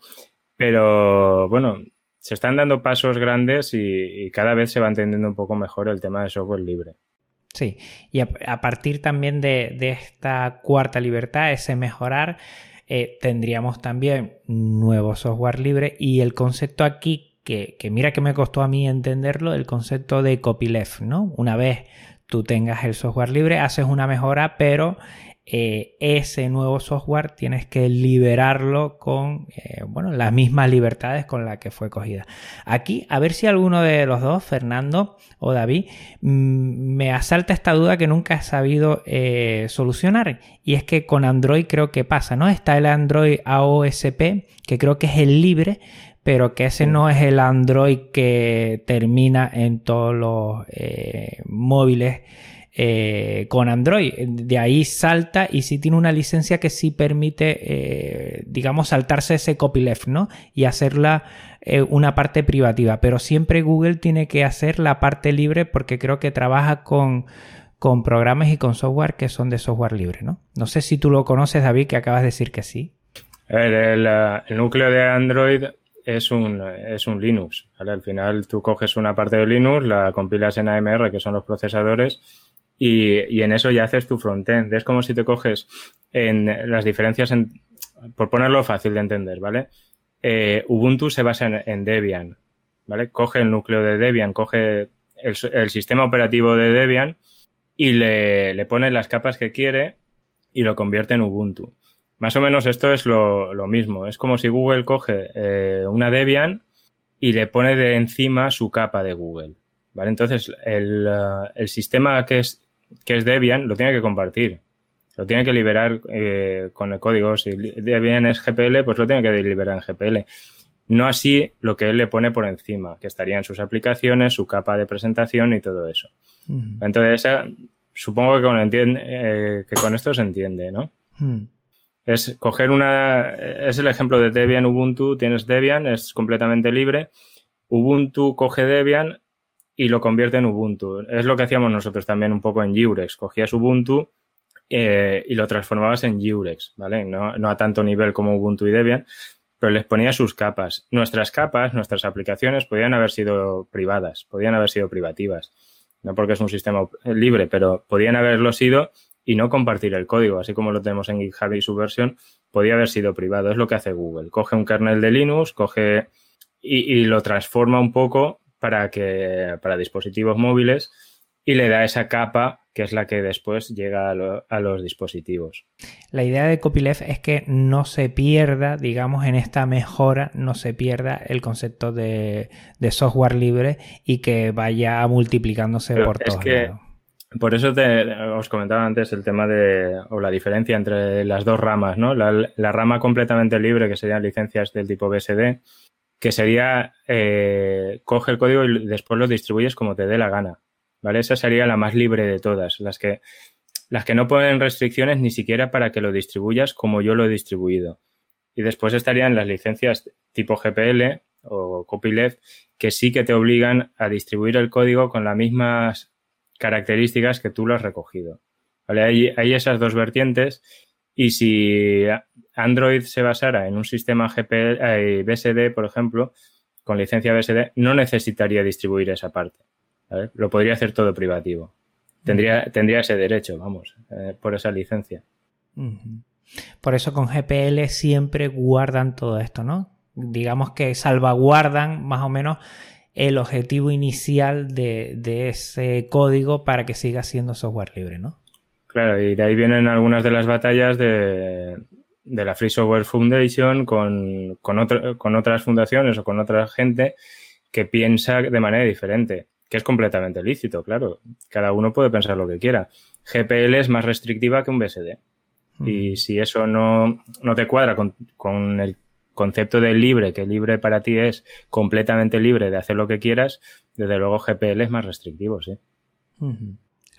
Pero bueno, se están dando pasos grandes y, cada vez se va entendiendo un poco mejor el tema de software libre. Sí, y a, partir también de, esta cuarta libertad, ese mejorar, eh, tendríamos también nuevo software libre y el concepto aquí, que, que, mira que me costó a mí entenderlo, el concepto de copyleft, ¿no? Una vez tú tengas el software libre, haces una mejora, pero eh, ese nuevo software tienes que liberarlo con eh, bueno, las mismas libertades con las que fue cogida. Aquí, a ver si alguno de los dos, Fernando o David, mm, me asalta esta duda que nunca he sabido eh, solucionar. Y es que con Android creo que pasa, ¿no? Está el Android AOSP, que creo que es el libre, pero que ese no es el Android que termina en todos los móviles eh, con Android. De ahí salta y sí tiene una licencia que sí permite, eh, digamos, saltarse ese copyleft, ¿no? Y hacerla eh, una parte privativa. Pero siempre Google tiene que hacer la parte libre porque creo que trabaja con, con programas y con software que son de software libre, ¿no? No sé si tú lo conoces, David, que acabas de decir que sí. El, núcleo de Android es un, es un Linux. Al final tú coges una parte de Linux, la compilas en AMR, que son los procesadores, y, en eso ya haces tu frontend. Es como si te coges en las diferencias, por ponerlo fácil de entender, ¿vale? Eh, Ubuntu se basa en, Debian, ¿vale? Coge el núcleo de Debian, coge el, sistema operativo de Debian y le, pone las capas que quiere y lo convierte en Ubuntu. Más o menos esto es lo, mismo. Es como si Google coge eh, una Debian y le pone de encima su capa de Google. ¿Vale? Entonces, el, uh, el sistema que es que es Debian, lo tiene que compartir. Lo tiene que liberar eh, con el código. Si Debian es GPL, pues lo tiene que liberar en GPL. No así lo que él le pone por encima, que estaría en sus aplicaciones, su capa de presentación y todo eso. Entonces, supongo que con, eh, que con esto se entiende, ¿no? Es coger una. Es el ejemplo de Debian Ubuntu. Tienes Debian, es completamente libre. Ubuntu coge Debian y lo convierte en Ubuntu. Es lo que hacíamos nosotros también un poco en Jurex. Cogías Ubuntu eh, y lo transformabas en Jurex, ¿vale? No, no, a tanto nivel como Ubuntu y Debian, pero les ponía sus capas. Nuestras capas, nuestras aplicaciones podían haber sido privadas, podían haber sido privativas. No porque es un sistema libre, pero podían haberlo sido y no compartir el código, así como lo tenemos en GitHub y su versión, podía haber sido privado. Es lo que hace Google. Coge un kernel de Linux, coge y lo transforma un poco para, que, para dispositivos móviles y le da esa capa que es la que después llega a, los dispositivos. La idea de copyleft es que no se pierda, digamos, en esta mejora, no se pierda el concepto de, software libre y que vaya multiplicándose por todos lados. Por eso te, os comentaba antes el tema de, o la diferencia entre las dos ramas, ¿no? La, rama completamente libre, que serían licencias del tipo BSD, que sería, eh, coge el código y después lo distribuyes como te dé la gana, ¿vale? Esa sería la más libre de todas, las que, las que no ponen restricciones ni siquiera para que lo distribuyas como yo lo he distribuido. Y después estarían las licencias tipo GPL o copyleft, que sí que te obligan a distribuir el código con las mismas características que tú lo has recogido. ¿Vale? Hay, esas dos vertientes y si Android se basara en un sistema GPL, eh, BSD, por ejemplo, con licencia BSD, no necesitaría distribuir esa parte. Lo podría hacer todo privativo. Tendría, tendría ese derecho, vamos, eh, por esa licencia. Por eso con GPL siempre guardan todo esto, ¿no? Digamos que salvaguardan más o menos el objetivo inicial de, ese código para que siga siendo software libre, ¿no? Claro, y de ahí vienen algunas de las batallas de, la Free Software Foundation con, con, otras fundaciones o con otra gente que piensa de manera diferente, que es completamente lícito, claro. Cada uno puede pensar lo que quiera. GPL es más restrictiva que un BSD. Y si eso no, te cuadra con, con el concepto de libre, que libre para ti es completamente libre de hacer lo que quieras, desde luego GPL es más restrictivo, sí.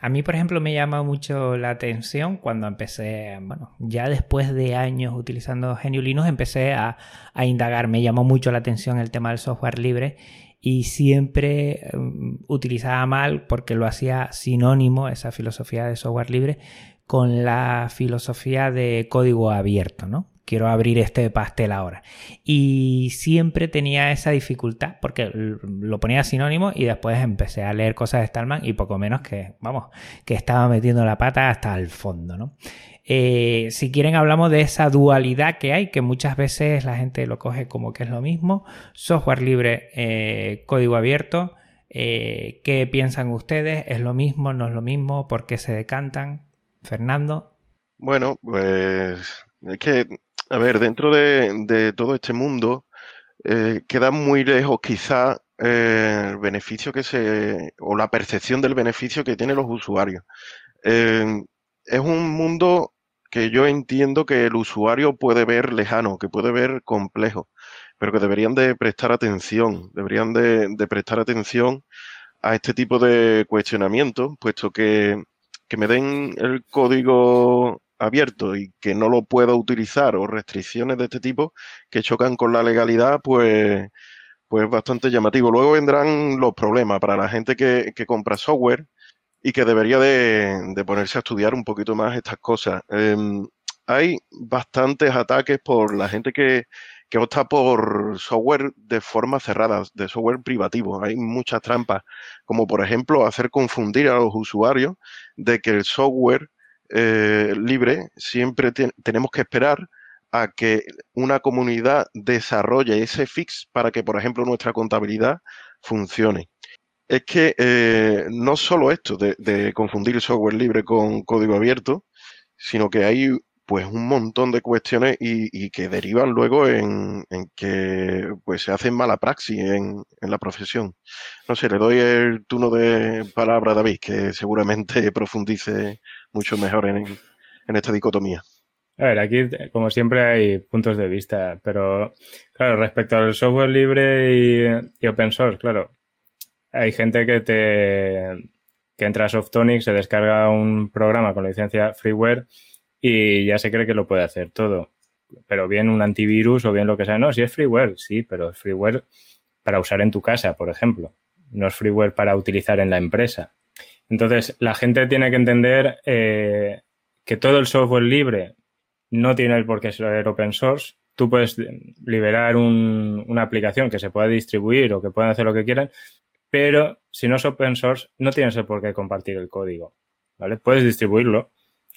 A mí, por ejemplo, me llama mucho la atención cuando empecé, bueno, ya después de años utilizando GNU Linux, empecé a, indagar. Me llamó mucho la atención el tema del software libre y siempre um, utilizaba mal porque lo hacía sinónimo, esa filosofía de software libre, con la filosofía de código abierto, ¿no? Quiero abrir este pastel ahora. Y siempre tenía esa dificultad porque lo ponía sinónimo y después empecé a leer cosas de Stallman y poco menos que, vamos, que estaba metiendo la pata hasta el fondo, ¿no? Eh, si quieren hablamos de esa dualidad que hay, que muchas veces la gente lo coge como que es lo mismo, software libre, eh, código abierto, eh, ¿qué piensan ustedes? ¿Es lo mismo? ¿No es lo mismo? ¿Por qué se decantan? Fernando. Bueno, pues es que a ver, dentro de, todo este mundo eh, queda muy lejos quizá eh, el beneficio que se, o la percepción del beneficio que tienen los usuarios. Eh, es un mundo que yo entiendo que el usuario puede ver lejano, que puede ver complejo, pero que deberían de prestar atención, deberían de, de prestar atención a este tipo de cuestionamientos, puesto que, que me den el código abierto y que no lo pueda utilizar o restricciones de este tipo que chocan con la legalidad, pues, pues bastante llamativo. Luego vendrán los problemas para la gente que, compra software y que debería de, ponerse a estudiar un poquito más estas cosas. Em, hay bastantes ataques por la gente que, que opta por software de forma cerrada, de software privativo. Hay muchas trampas, como por ejemplo hacer confundir a los usuarios de que el software eh, libre, siempre tenemos que esperar a que una comunidad desarrolle ese fix para que, por ejemplo, nuestra contabilidad funcione. Es que eh, no solo esto de, confundir software libre con código abierto, sino que hay pues un montón de cuestiones y, que derivan luego en, que pues se hacen mala praxis en, en, la profesión. No sé, le doy el turno de palabra a David, que seguramente profundice mucho mejor en, esta dicotomía. A ver, aquí, como siempre, hay puntos de vista, pero claro, respecto al software libre y, open source, claro, hay gente que te que entra a Softonic, se descarga un programa con licencia freeware y ya se cree que lo puede hacer todo. Pero bien un antivirus o bien lo que sea. No, si es freeware, sí, pero es freeware para usar en tu casa, por ejemplo. No es freeware para utilizar en la empresa. Entonces, la gente tiene que entender eh, que todo el software libre no tiene por qué ser open source. Tú puedes liberar una aplicación que se pueda distribuir o que puedan hacer lo que quieran, pero si no es open source, no tienes el por qué compartir el código. ¿Vale? Puedes distribuirlo,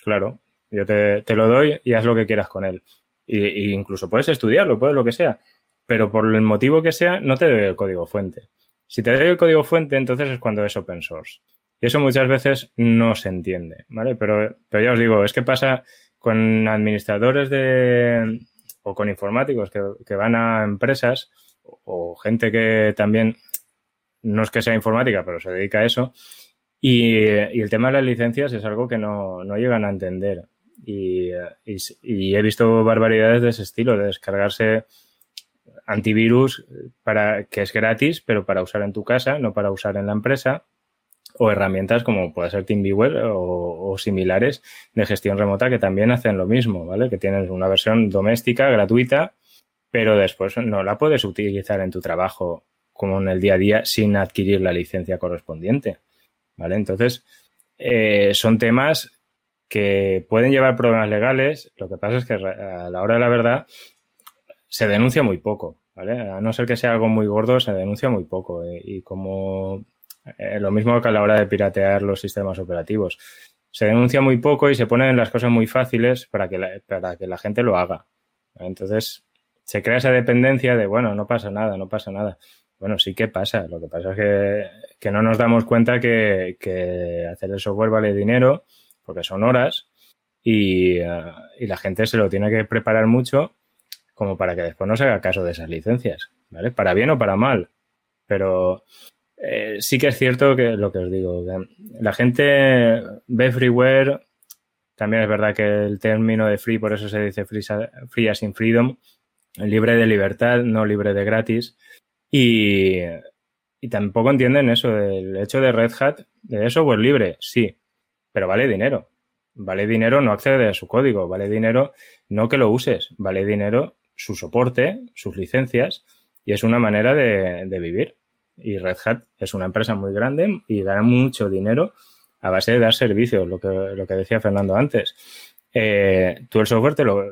claro. Yo te, lo doy y haz lo que quieras con él. Y, incluso puedes estudiarlo, puedes lo que sea. Pero por el motivo que sea, no te doy el código fuente. Si te doy el código fuente, entonces es cuando es open source. Y eso muchas veces no se entiende, ¿vale? Pero, pero ya os digo, es que pasa con administradores de o con informáticos que, van a empresas o, gente que también no es que sea informática, pero se dedica a eso Y, el tema de las licencias es algo que no, llegan a entender. Y, he visto barbaridades de ese estilo, de descargarse antivirus para que es gratis, pero para usar en tu casa, no para usar en la empresa, o herramientas como puede ser TeamViewer o, o, similares de gestión remota que también hacen lo mismo, ¿vale? Que tienes una versión doméstica gratuita, pero después no la puedes utilizar en tu trabajo como en el día a día sin adquirir la licencia correspondiente. ¿Vale? Entonces, eh, son temas que pueden llevar problemas legales. Lo que pasa es que a la hora de la verdad se denuncia muy poco. ¿vale? A no ser que sea algo muy gordo, se denuncia muy poco. Eh, y como eh, lo mismo que a la hora de piratear los sistemas operativos. Se denuncia muy poco y se ponen las cosas muy fáciles para que la, para que la gente lo haga. Entonces, se crea esa dependencia de, bueno, no pasa nada, no pasa nada. Bueno, sí que pasa. Lo que pasa es que, no nos damos cuenta que, hacer el software vale dinero, porque son horas, y, eh, y, la gente se lo tiene que preparar mucho como para que después no se haga caso de esas licencias, ¿vale? Para bien o para mal. Pero eh, sí que es cierto que lo que os digo, la gente ve freeware, también es verdad que el término de free, por eso se dice free, free as in freedom, libre de libertad, no libre de gratis. Y, tampoco entienden eso, del hecho de Red Hat, de software libre, sí, pero vale dinero. Vale dinero no acceder a su código, vale dinero no que lo uses, vale dinero su soporte, sus licencias, y es una manera de, vivir. Y Red Hat es una empresa muy grande y gana mucho dinero a base de dar servicios, lo que, lo que decía Fernando antes. Eh, tú el software te lo,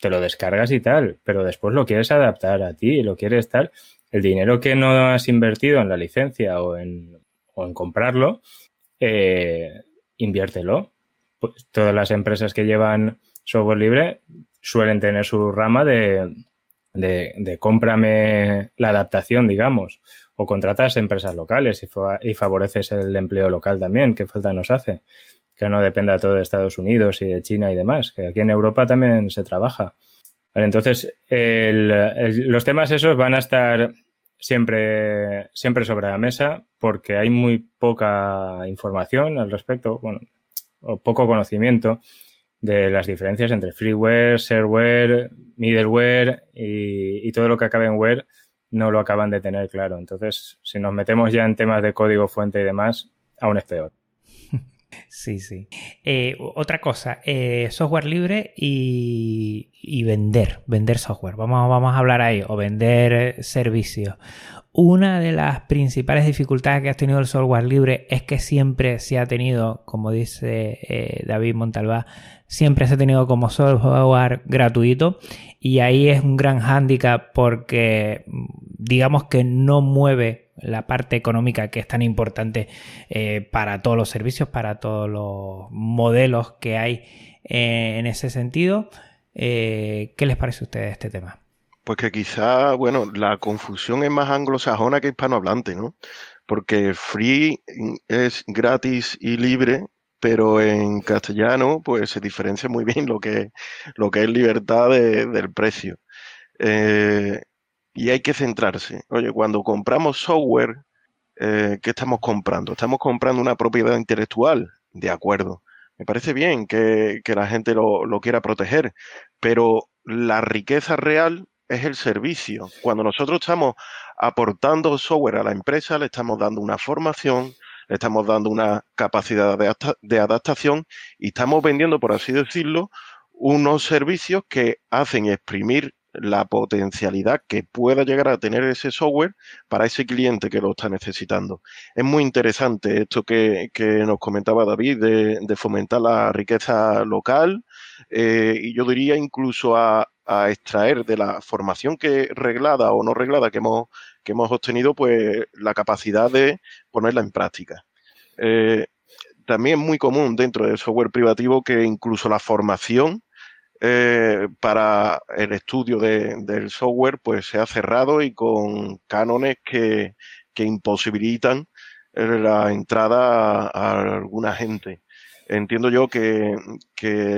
te lo descargas y tal, pero después lo quieres adaptar a ti, lo quieres tal el dinero que no has invertido en la licencia o en, o en comprarlo, eh, inviértelo. Pues todas las empresas que llevan software libre suelen tener su rama de, de, cómprame la adaptación, digamos, o contratas empresas locales y, favoreces el empleo local también, que falta nos hace, que no dependa todo de Estados Unidos y de China y demás, que aquí en Europa también se trabaja. Entonces, los temas esos van a estar siempre, siempre sobre la mesa porque hay muy poca información al respecto, bueno, o poco conocimiento de las diferencias entre freeware, shareware, middleware y, todo lo que acabe en ware no lo acaban de tener claro. Entonces, si nos metemos ya en temas de código fuente y demás, aún es peor. Sí, sí. Eh, otra cosa, eh, software libre y, vender, vender software. Vamos, vamos a hablar ahí, o vender eh, servicios. Una de las principales dificultades que ha tenido el software libre es que siempre se ha tenido, como dice David Montalbá, siempre se ha tenido como software gratuito y ahí es un gran hándicap porque digamos que no mueve la parte económica que es tan importante eh, para todos los servicios, para todos los modelos que hay eh, en ese sentido. Eh, ¿Qué les parece a ustedes este tema? Pues que quizá, bueno, la confusión es más anglosajona que hispanohablante, ¿no? Porque free es gratis y libre, pero en castellano pues se diferencia muy bien lo que, lo que es libertad del precio. Y hay que centrarse. Oye, cuando compramos software, eh, ¿qué estamos comprando? Estamos comprando una propiedad intelectual, de acuerdo. Me parece bien que, la gente lo, lo, quiera proteger, pero la riqueza real es el servicio. Cuando nosotros estamos aportando software a la empresa, le estamos dando una formación, estamos dando una capacidad de, adaptación y estamos vendiendo, por así decirlo, unos servicios que hacen exprimir la potencialidad que pueda llegar a tener ese software para ese cliente que lo está necesitando. Es muy interesante esto que, nos comentaba David de, fomentar la riqueza local eh, y yo diría incluso a, extraer de la formación que reglada o no reglada que hemos, que hemos obtenido, pues la capacidad de ponerla en práctica. Eh, también es muy común dentro del software privativo que incluso la formación eh, para el estudio del software pues se ha cerrado y con cánones que, imposibilitan eh, la entrada a, alguna gente. Entiendo yo que,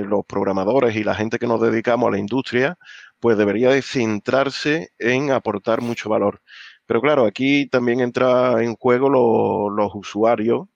los programadores y la gente que nos dedicamos a la industria pues debería de centrarse en aportar mucho valor. Pero claro, aquí también entra en juego los usuarios.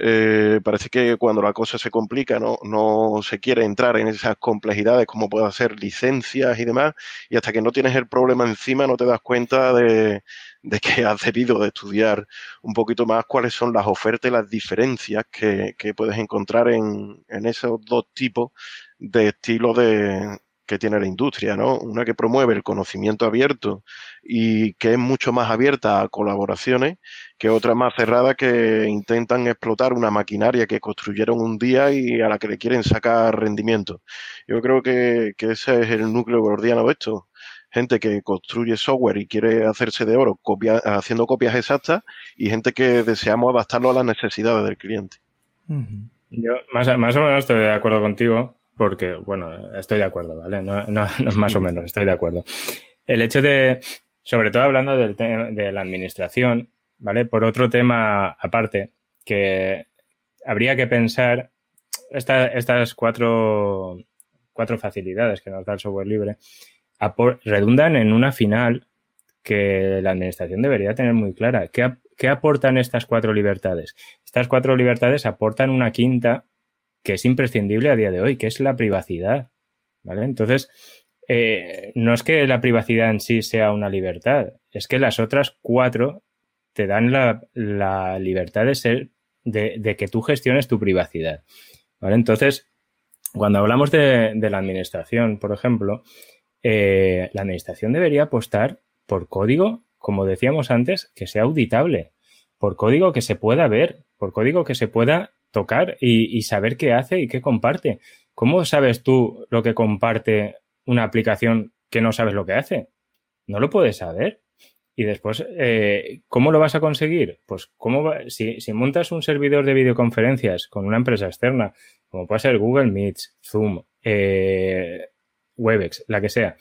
Eh, parece que cuando la cosa se complica no, no se quiere entrar en esas complejidades como puede ser licencias y demás, y hasta que no tienes el problema encima no te das cuenta de, de que has debido de estudiar un poquito más cuáles son las ofertas y las diferencias que, que puedes encontrar en, en esos dos tipos de estilo de, que tiene la industria, ¿no? Una que promueve el conocimiento abierto y que es mucho más abierta a colaboraciones que otra más cerrada que intentan explotar una maquinaria que construyeron un día y a la que le quieren sacar rendimiento. Yo creo que, que ese es el núcleo gordiano de esto. Gente que construye software y quiere hacerse de oro copia, haciendo copias exactas y gente que deseamos adaptarlo a las necesidades del cliente. Yo más, más o menos estoy de acuerdo contigo porque, bueno, estoy de acuerdo, ¿vale? No, no, no más o menos, estoy de acuerdo. El hecho de, sobre todo hablando del de la administración, ¿vale? Por otro tema aparte, que habría que pensar esta, estas cuatro, cuatro facilidades que nos da el software libre redundan en una final que la administración debería tener muy clara. ¿Qué, ¿Qué aportan estas cuatro libertades? Estas cuatro libertades aportan una quinta que es imprescindible a día de hoy, que es la privacidad. ¿Vale? Entonces, eh, no es que la privacidad en sí sea una libertad, es que las otras cuatro te dan la, libertad de ser, de, que tú gestiones tu privacidad. ¿Vale? Entonces, cuando hablamos de, la administración, por ejemplo, eh, la administración debería apostar por código, como decíamos antes, que sea auditable, por código que se pueda ver, por código que se pueda tocar y, saber qué hace y qué comparte. ¿Cómo sabes tú lo que comparte una aplicación que no sabes lo que hace? No lo puedes saber. Y después, eh, ¿cómo lo vas a conseguir? Pues, ¿cómo si, montas un servidor de videoconferencias con una empresa externa, como puede ser Google Meets, Zoom, eh, Webex, la que sea,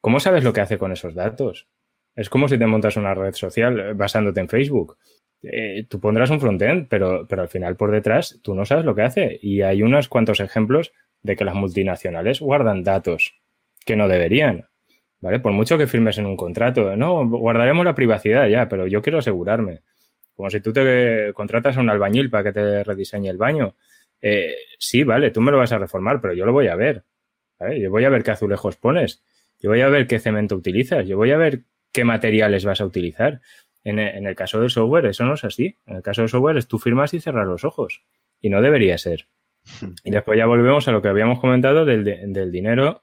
¿cómo sabes lo que hace con esos datos? Es como si te montas una red social basándote en Facebook. Eh, tú pondrás un frontend, pero, pero al final por detrás tú no sabes lo que hace. Y hay unos cuantos ejemplos de que las multinacionales guardan datos que no deberían. ¿Vale? Por mucho que firmes en un contrato, no, guardaremos la privacidad ya, pero yo quiero asegurarme. Como si tú te contratas a un albañil para que te rediseñe el baño. Eh, sí, vale, tú me lo vas a reformar, pero yo lo voy a ver. Yo voy a ver qué azulejos pones. Yo voy a ver qué cemento utilizas. Yo voy a ver qué materiales vas a utilizar. En el, caso del software, eso no es así. En el caso del software es tú firmas y cerrar los ojos. Y no debería ser. Y después ya volvemos a lo que habíamos comentado del, del dinero.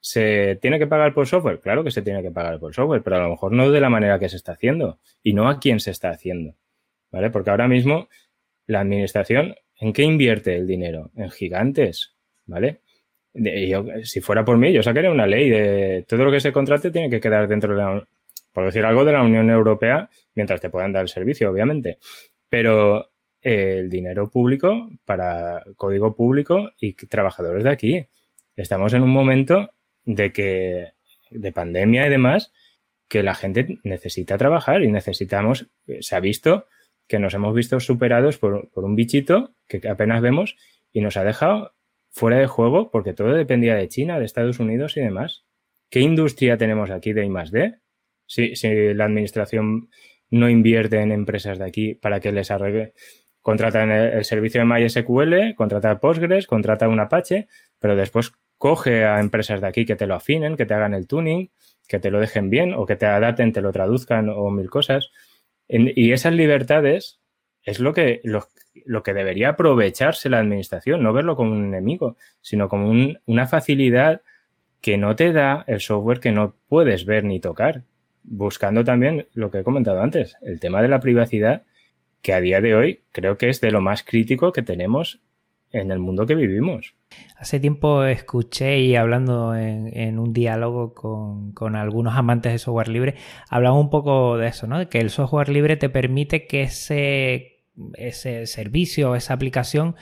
¿Se tiene que pagar por software? Claro que se tiene que pagar por software, pero a lo mejor no de la manera que se está haciendo y no a quién se está haciendo. ¿Vale? Porque ahora mismo la administración, ¿en qué invierte el dinero? En gigantes, ¿vale? si fuera por mí, yo sacaría una ley de todo lo que se contrate tiene que quedar dentro de la, por decir algo, de la Unión Europea, mientras te puedan dar el servicio, obviamente. Pero eh, el dinero público para código público y trabajadores de aquí. Estamos en un momento de que, de pandemia y demás, que la gente necesita trabajar y necesitamos, se ha visto que nos hemos visto superados por, por un bichito que apenas vemos y nos ha dejado fuera de juego porque todo dependía de China, de Estados Unidos y demás. ¿Qué industria tenemos aquí de I+D? Si, la administración no invierte en empresas de aquí para que les arregle. Contratan el, servicio de MySQL, contrata Postgres, contrata un Apache, pero después coge a empresas de aquí que te lo afinen, que te hagan el tuning, que te lo dejen bien o que te adapten, te lo traduzcan o mil cosas. y esas libertades es lo que, lo, que debería aprovecharse la administración, no verlo como un enemigo, sino como un, una facilidad que no te da el software que no puedes ver ni tocar buscando también lo que he comentado antes, el tema de la privacidad, que a día de hoy creo que es de lo más crítico que tenemos en el mundo que vivimos. Hace tiempo escuché y hablando en, un diálogo con, algunos amantes de software libre, hablaba un poco de eso, ¿no? De que el software libre te permite que ese, ese servicio, esa aplicación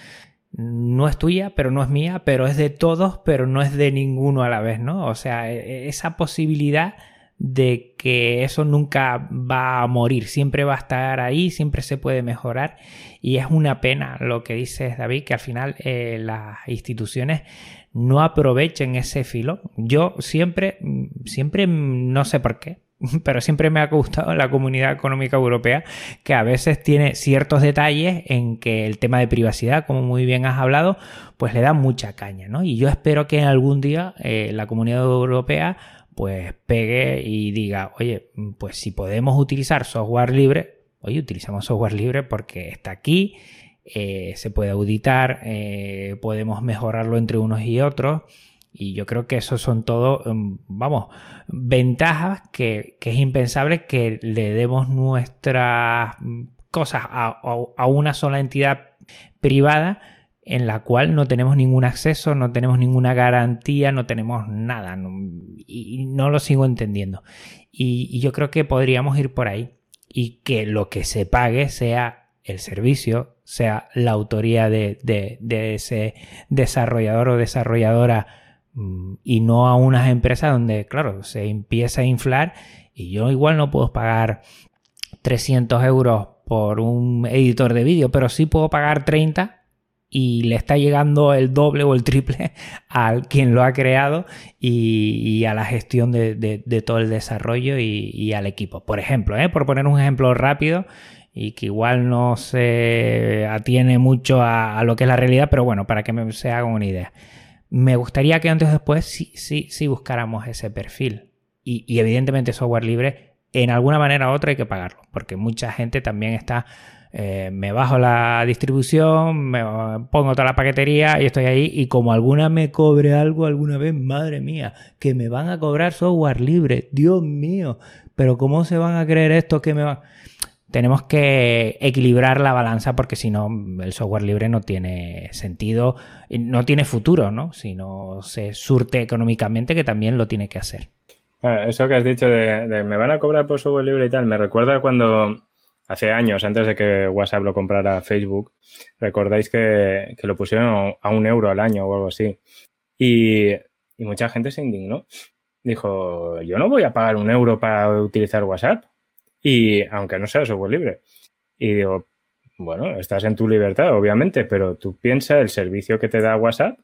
no es tuya, pero no es mía, pero es de todos, pero no es de ninguno a la vez, ¿no? O sea, e, e, esa posibilidad de que eso nunca va a morir, siempre va a estar ahí, siempre se puede mejorar y es una pena lo que dices David, que al final eh, las instituciones no aprovechen ese filo. Yo siempre, siempre, no sé por qué, pero siempre me ha gustado la Comunidad Económica Europea, que a veces tiene ciertos detalles en que el tema de privacidad, como muy bien has hablado, pues le da mucha caña, ¿no? Y yo espero que algún día eh, la Comunidad Europea pues pegue y diga, oye, pues si podemos utilizar software libre, oye, utilizamos software libre porque está aquí, eh, se puede auditar, eh, podemos mejorarlo entre unos y otros. Y yo creo que eso son todo, em, vamos, ventajas que, es impensable que le demos nuestras cosas a, una sola entidad privada en la cual no tenemos ningún acceso, no tenemos ninguna garantía, no tenemos nada. y, no lo sigo entendiendo. Y, yo creo que podríamos ir por ahí y que lo que se pague sea el servicio, sea la autoría de ese desarrollador o desarrolladora Mm, y no a unas empresas donde, claro, se empieza a inflar y yo igual no puedo pagar 300 euros por un editor de vídeo, pero sí puedo pagar 30 y le está llegando el doble o el triple a quien lo ha creado y, a la gestión de, todo el desarrollo y, al equipo. Por ejemplo, ¿eh? por poner un ejemplo rápido y que igual no se atiene mucho a, lo que es la realidad, pero bueno, para que me, se haga una idea me gustaría que antes o después sí, sí, sí buscáramos ese perfil. Y, evidentemente software libre, en alguna manera u otra hay que pagarlo, porque mucha gente también está, eh, me bajo la distribución, me pongo toda la paquetería y estoy ahí, y como alguna me cobre algo alguna vez, madre mía, que me van a cobrar software libre, Dios mío, pero ¿cómo se van a creer esto que me tenemos que equilibrar la balanza porque si no el software libre no tiene sentido, no tiene futuro, ¿no? Si no se surte económicamente que también lo tiene que hacer. Eso que has dicho de, me van a cobrar por software libre y tal, me recuerda cuando hace años, antes de que WhatsApp lo comprara Facebook, recordáis que, lo pusieron a un euro al año o algo así. Y, y mucha gente se indignó. Dijo, yo no voy a pagar un euro para utilizar WhatsApp y aunque no sea software libre. Y digo, bueno, estás en tu libertad, obviamente, pero tú piensas el servicio que te da WhatsApp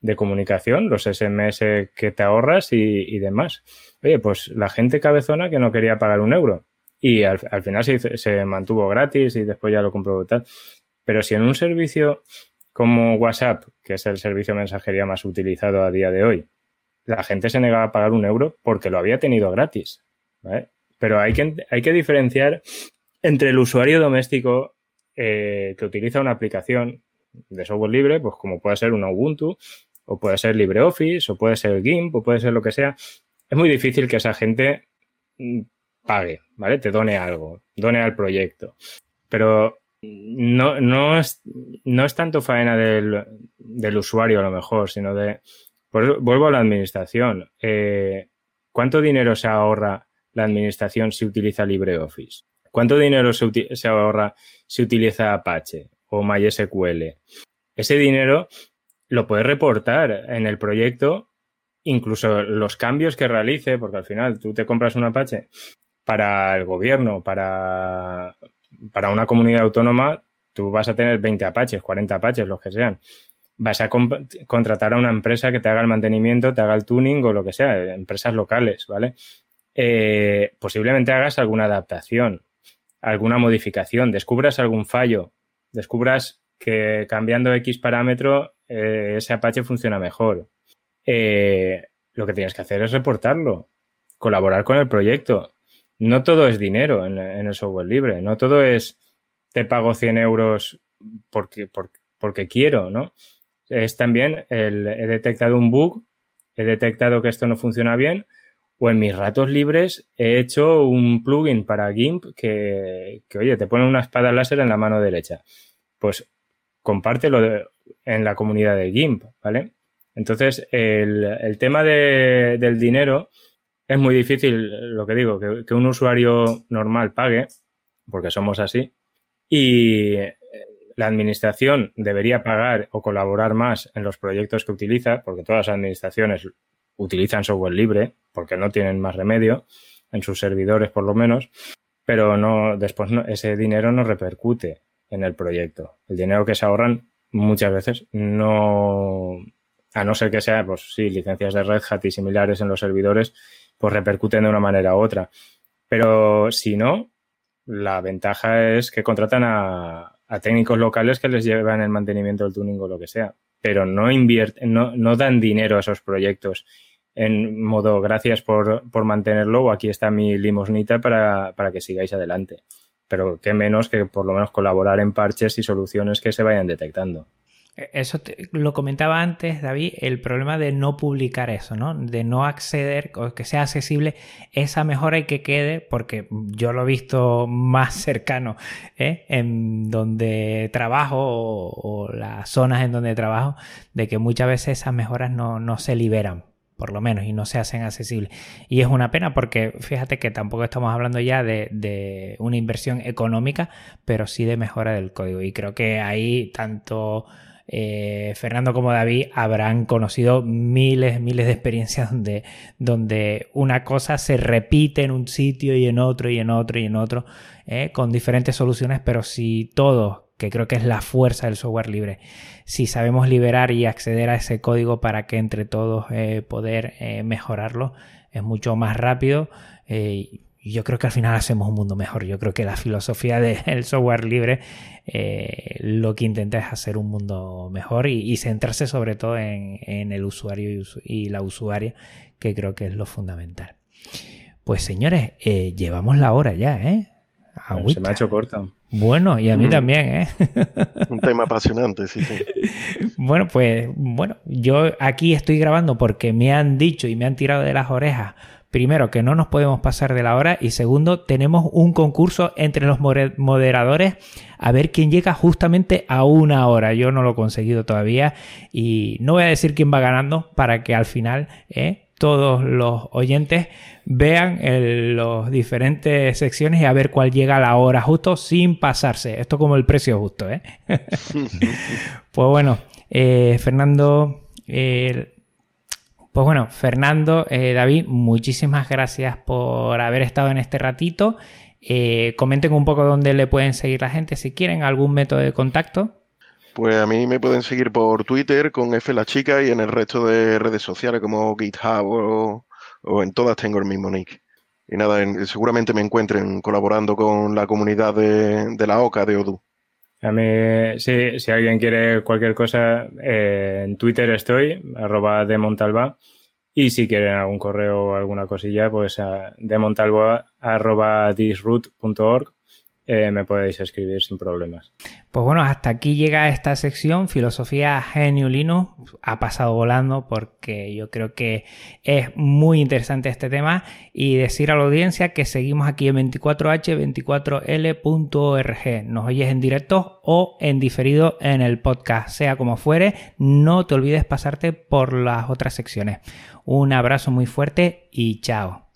de comunicación, los SMS que te ahorras y, demás. Oye, pues la gente cabezona que no quería pagar un euro. Y al, final se, se, mantuvo gratis y después ya lo compró tal. Pero si en un servicio como WhatsApp, que es el servicio de mensajería más utilizado a día de hoy, la gente se negaba a pagar un euro porque lo había tenido gratis. ¿vale? Pero hay que, hay que diferenciar entre el usuario doméstico eh, que utiliza una aplicación de software libre, pues como puede ser un Ubuntu, o puede ser LibreOffice, o puede ser GIMP, o puede ser lo que sea. Es muy difícil que esa gente pague, ¿vale? Te done algo, done al proyecto. Pero no, no, es, no es tanto faena del, del usuario a lo mejor, sino de... Pues vuelvo a la administración. Eh, ¿Cuánto dinero se ahorra la administración si utiliza LibreOffice? ¿Cuánto dinero se, ahorra si utiliza Apache o MySQL? Ese dinero lo puedes reportar en el proyecto, incluso los cambios que realice, porque al final tú te compras un Apache para el gobierno, para, para una comunidad autónoma, tú vas a tener 20 Apaches, 40 Apaches, los que sean. Vas a contratar a una empresa que te haga el mantenimiento, te haga el tuning o lo que sea, empresas locales, ¿vale? Eh, posiblemente hagas alguna adaptación, alguna modificación, descubras algún fallo, descubras que cambiando X parámetro eh, ese Apache funciona mejor. Eh, lo que tienes que hacer es reportarlo, colaborar con el proyecto. No todo es dinero en, el software libre, no todo es te pago 100 euros porque, porque, quiero, ¿no? Es también el, he detectado un bug, he detectado que esto no funciona bien, o en mis ratos libres he hecho un plugin para GIMP que, oye, te pone una espada láser en la mano derecha. Pues compártelo en la comunidad de GIMP, ¿vale? Entonces, el, tema del dinero es muy difícil, lo que digo, que, un usuario normal pague, porque somos así, y la administración debería pagar o colaborar más en los proyectos que utiliza, porque todas las administraciones utilizan software libre porque no tienen más remedio, en sus servidores por lo menos, pero no, después ese dinero no repercute en el proyecto. El dinero que se ahorran muchas veces no, a no ser que sea, pues sí, licencias de Red Hat y similares en los servidores, pues repercuten de una manera u otra. Pero si no, la ventaja es que contratan a, técnicos locales que les llevan el mantenimiento del tuning o lo que sea, pero no invierten, no, no dan dinero a esos proyectos en modo gracias por, por mantenerlo o aquí está mi limosnita para, para que sigáis adelante. Pero qué menos que por lo menos colaborar en parches y soluciones que se vayan detectando. E, eso lo comentaba antes, David, el problema de no publicar eso, ¿no? De no acceder o que sea accesible esa mejora y que quede, porque yo lo he visto más cercano, ¿eh? En donde trabajo o, las zonas en donde trabajo, de que muchas veces esas mejoras no, no se liberan por lo menos, y no se hacen accesibles. Y es una pena porque fíjate que tampoco estamos hablando ya de, una inversión económica, pero sí de mejora del código. Y creo que ahí tanto eh, Fernando como David habrán conocido miles, miles de experiencias donde, donde una cosa se repite en un sitio y en otro y en otro y en otro, eh, con diferentes soluciones, pero si todos que creo que es la fuerza del software libre. Si sabemos liberar y acceder a ese código para que entre todos eh, poder eh, mejorarlo, es mucho más rápido. Eh, yo creo que al final hacemos un mundo mejor. Yo creo que la filosofía del software libre lo que intenta es hacer un mundo mejor y, centrarse sobre todo en, el usuario y, la usuaria, que creo que es lo fundamental. Pues señores, llevamos la hora ya, ¿eh? Se me ha hecho corta. Bueno, y a mí mm. también, ¿eh? Un tema apasionante, sí, sí. Bueno, pues, bueno, yo aquí estoy grabando porque me han dicho y me han tirado de las orejas. Primero, que no nos podemos pasar de la hora y segundo, tenemos un concurso entre los moderadores a ver quién llega justamente a una hora. Yo no lo he conseguido todavía y no voy a decir quién va ganando para que al final, ¿eh? todos los oyentes vean las diferentes secciones y a ver cuál llega a la hora justo sin pasarse. Esto como el precio justo, ¿eh? pues bueno, eh, Fernando, eh, pues bueno, Fernando, eh, David, muchísimas gracias por haber estado en este ratito. comenten un poco dónde le pueden seguir la gente si quieren, algún método de contacto. Pues a mí me pueden seguir por Twitter con F la chica y en el resto de redes sociales como GitHub o, en todas tengo el mismo nick. Y nada, seguramente me encuentren colaborando con la comunidad de, la OCA de Odoo. A mí, sí, si alguien quiere cualquier cosa, eh, en Twitter estoy, arroba de Montalba. Y si quieren algún correo o alguna cosilla, pues a demontalba arroba disroot.org eh, me podéis escribir sin problemas. Pues bueno, hasta aquí llega esta sección, Filosofía Genio Linux. Ha pasado volando porque yo creo que es muy interesante este tema y decir a la audiencia que seguimos aquí en 24h24l.org. Nos oyes en directo o en diferido en el podcast, sea como fuere. No te olvides pasarte por las otras secciones. Un abrazo muy fuerte y chao.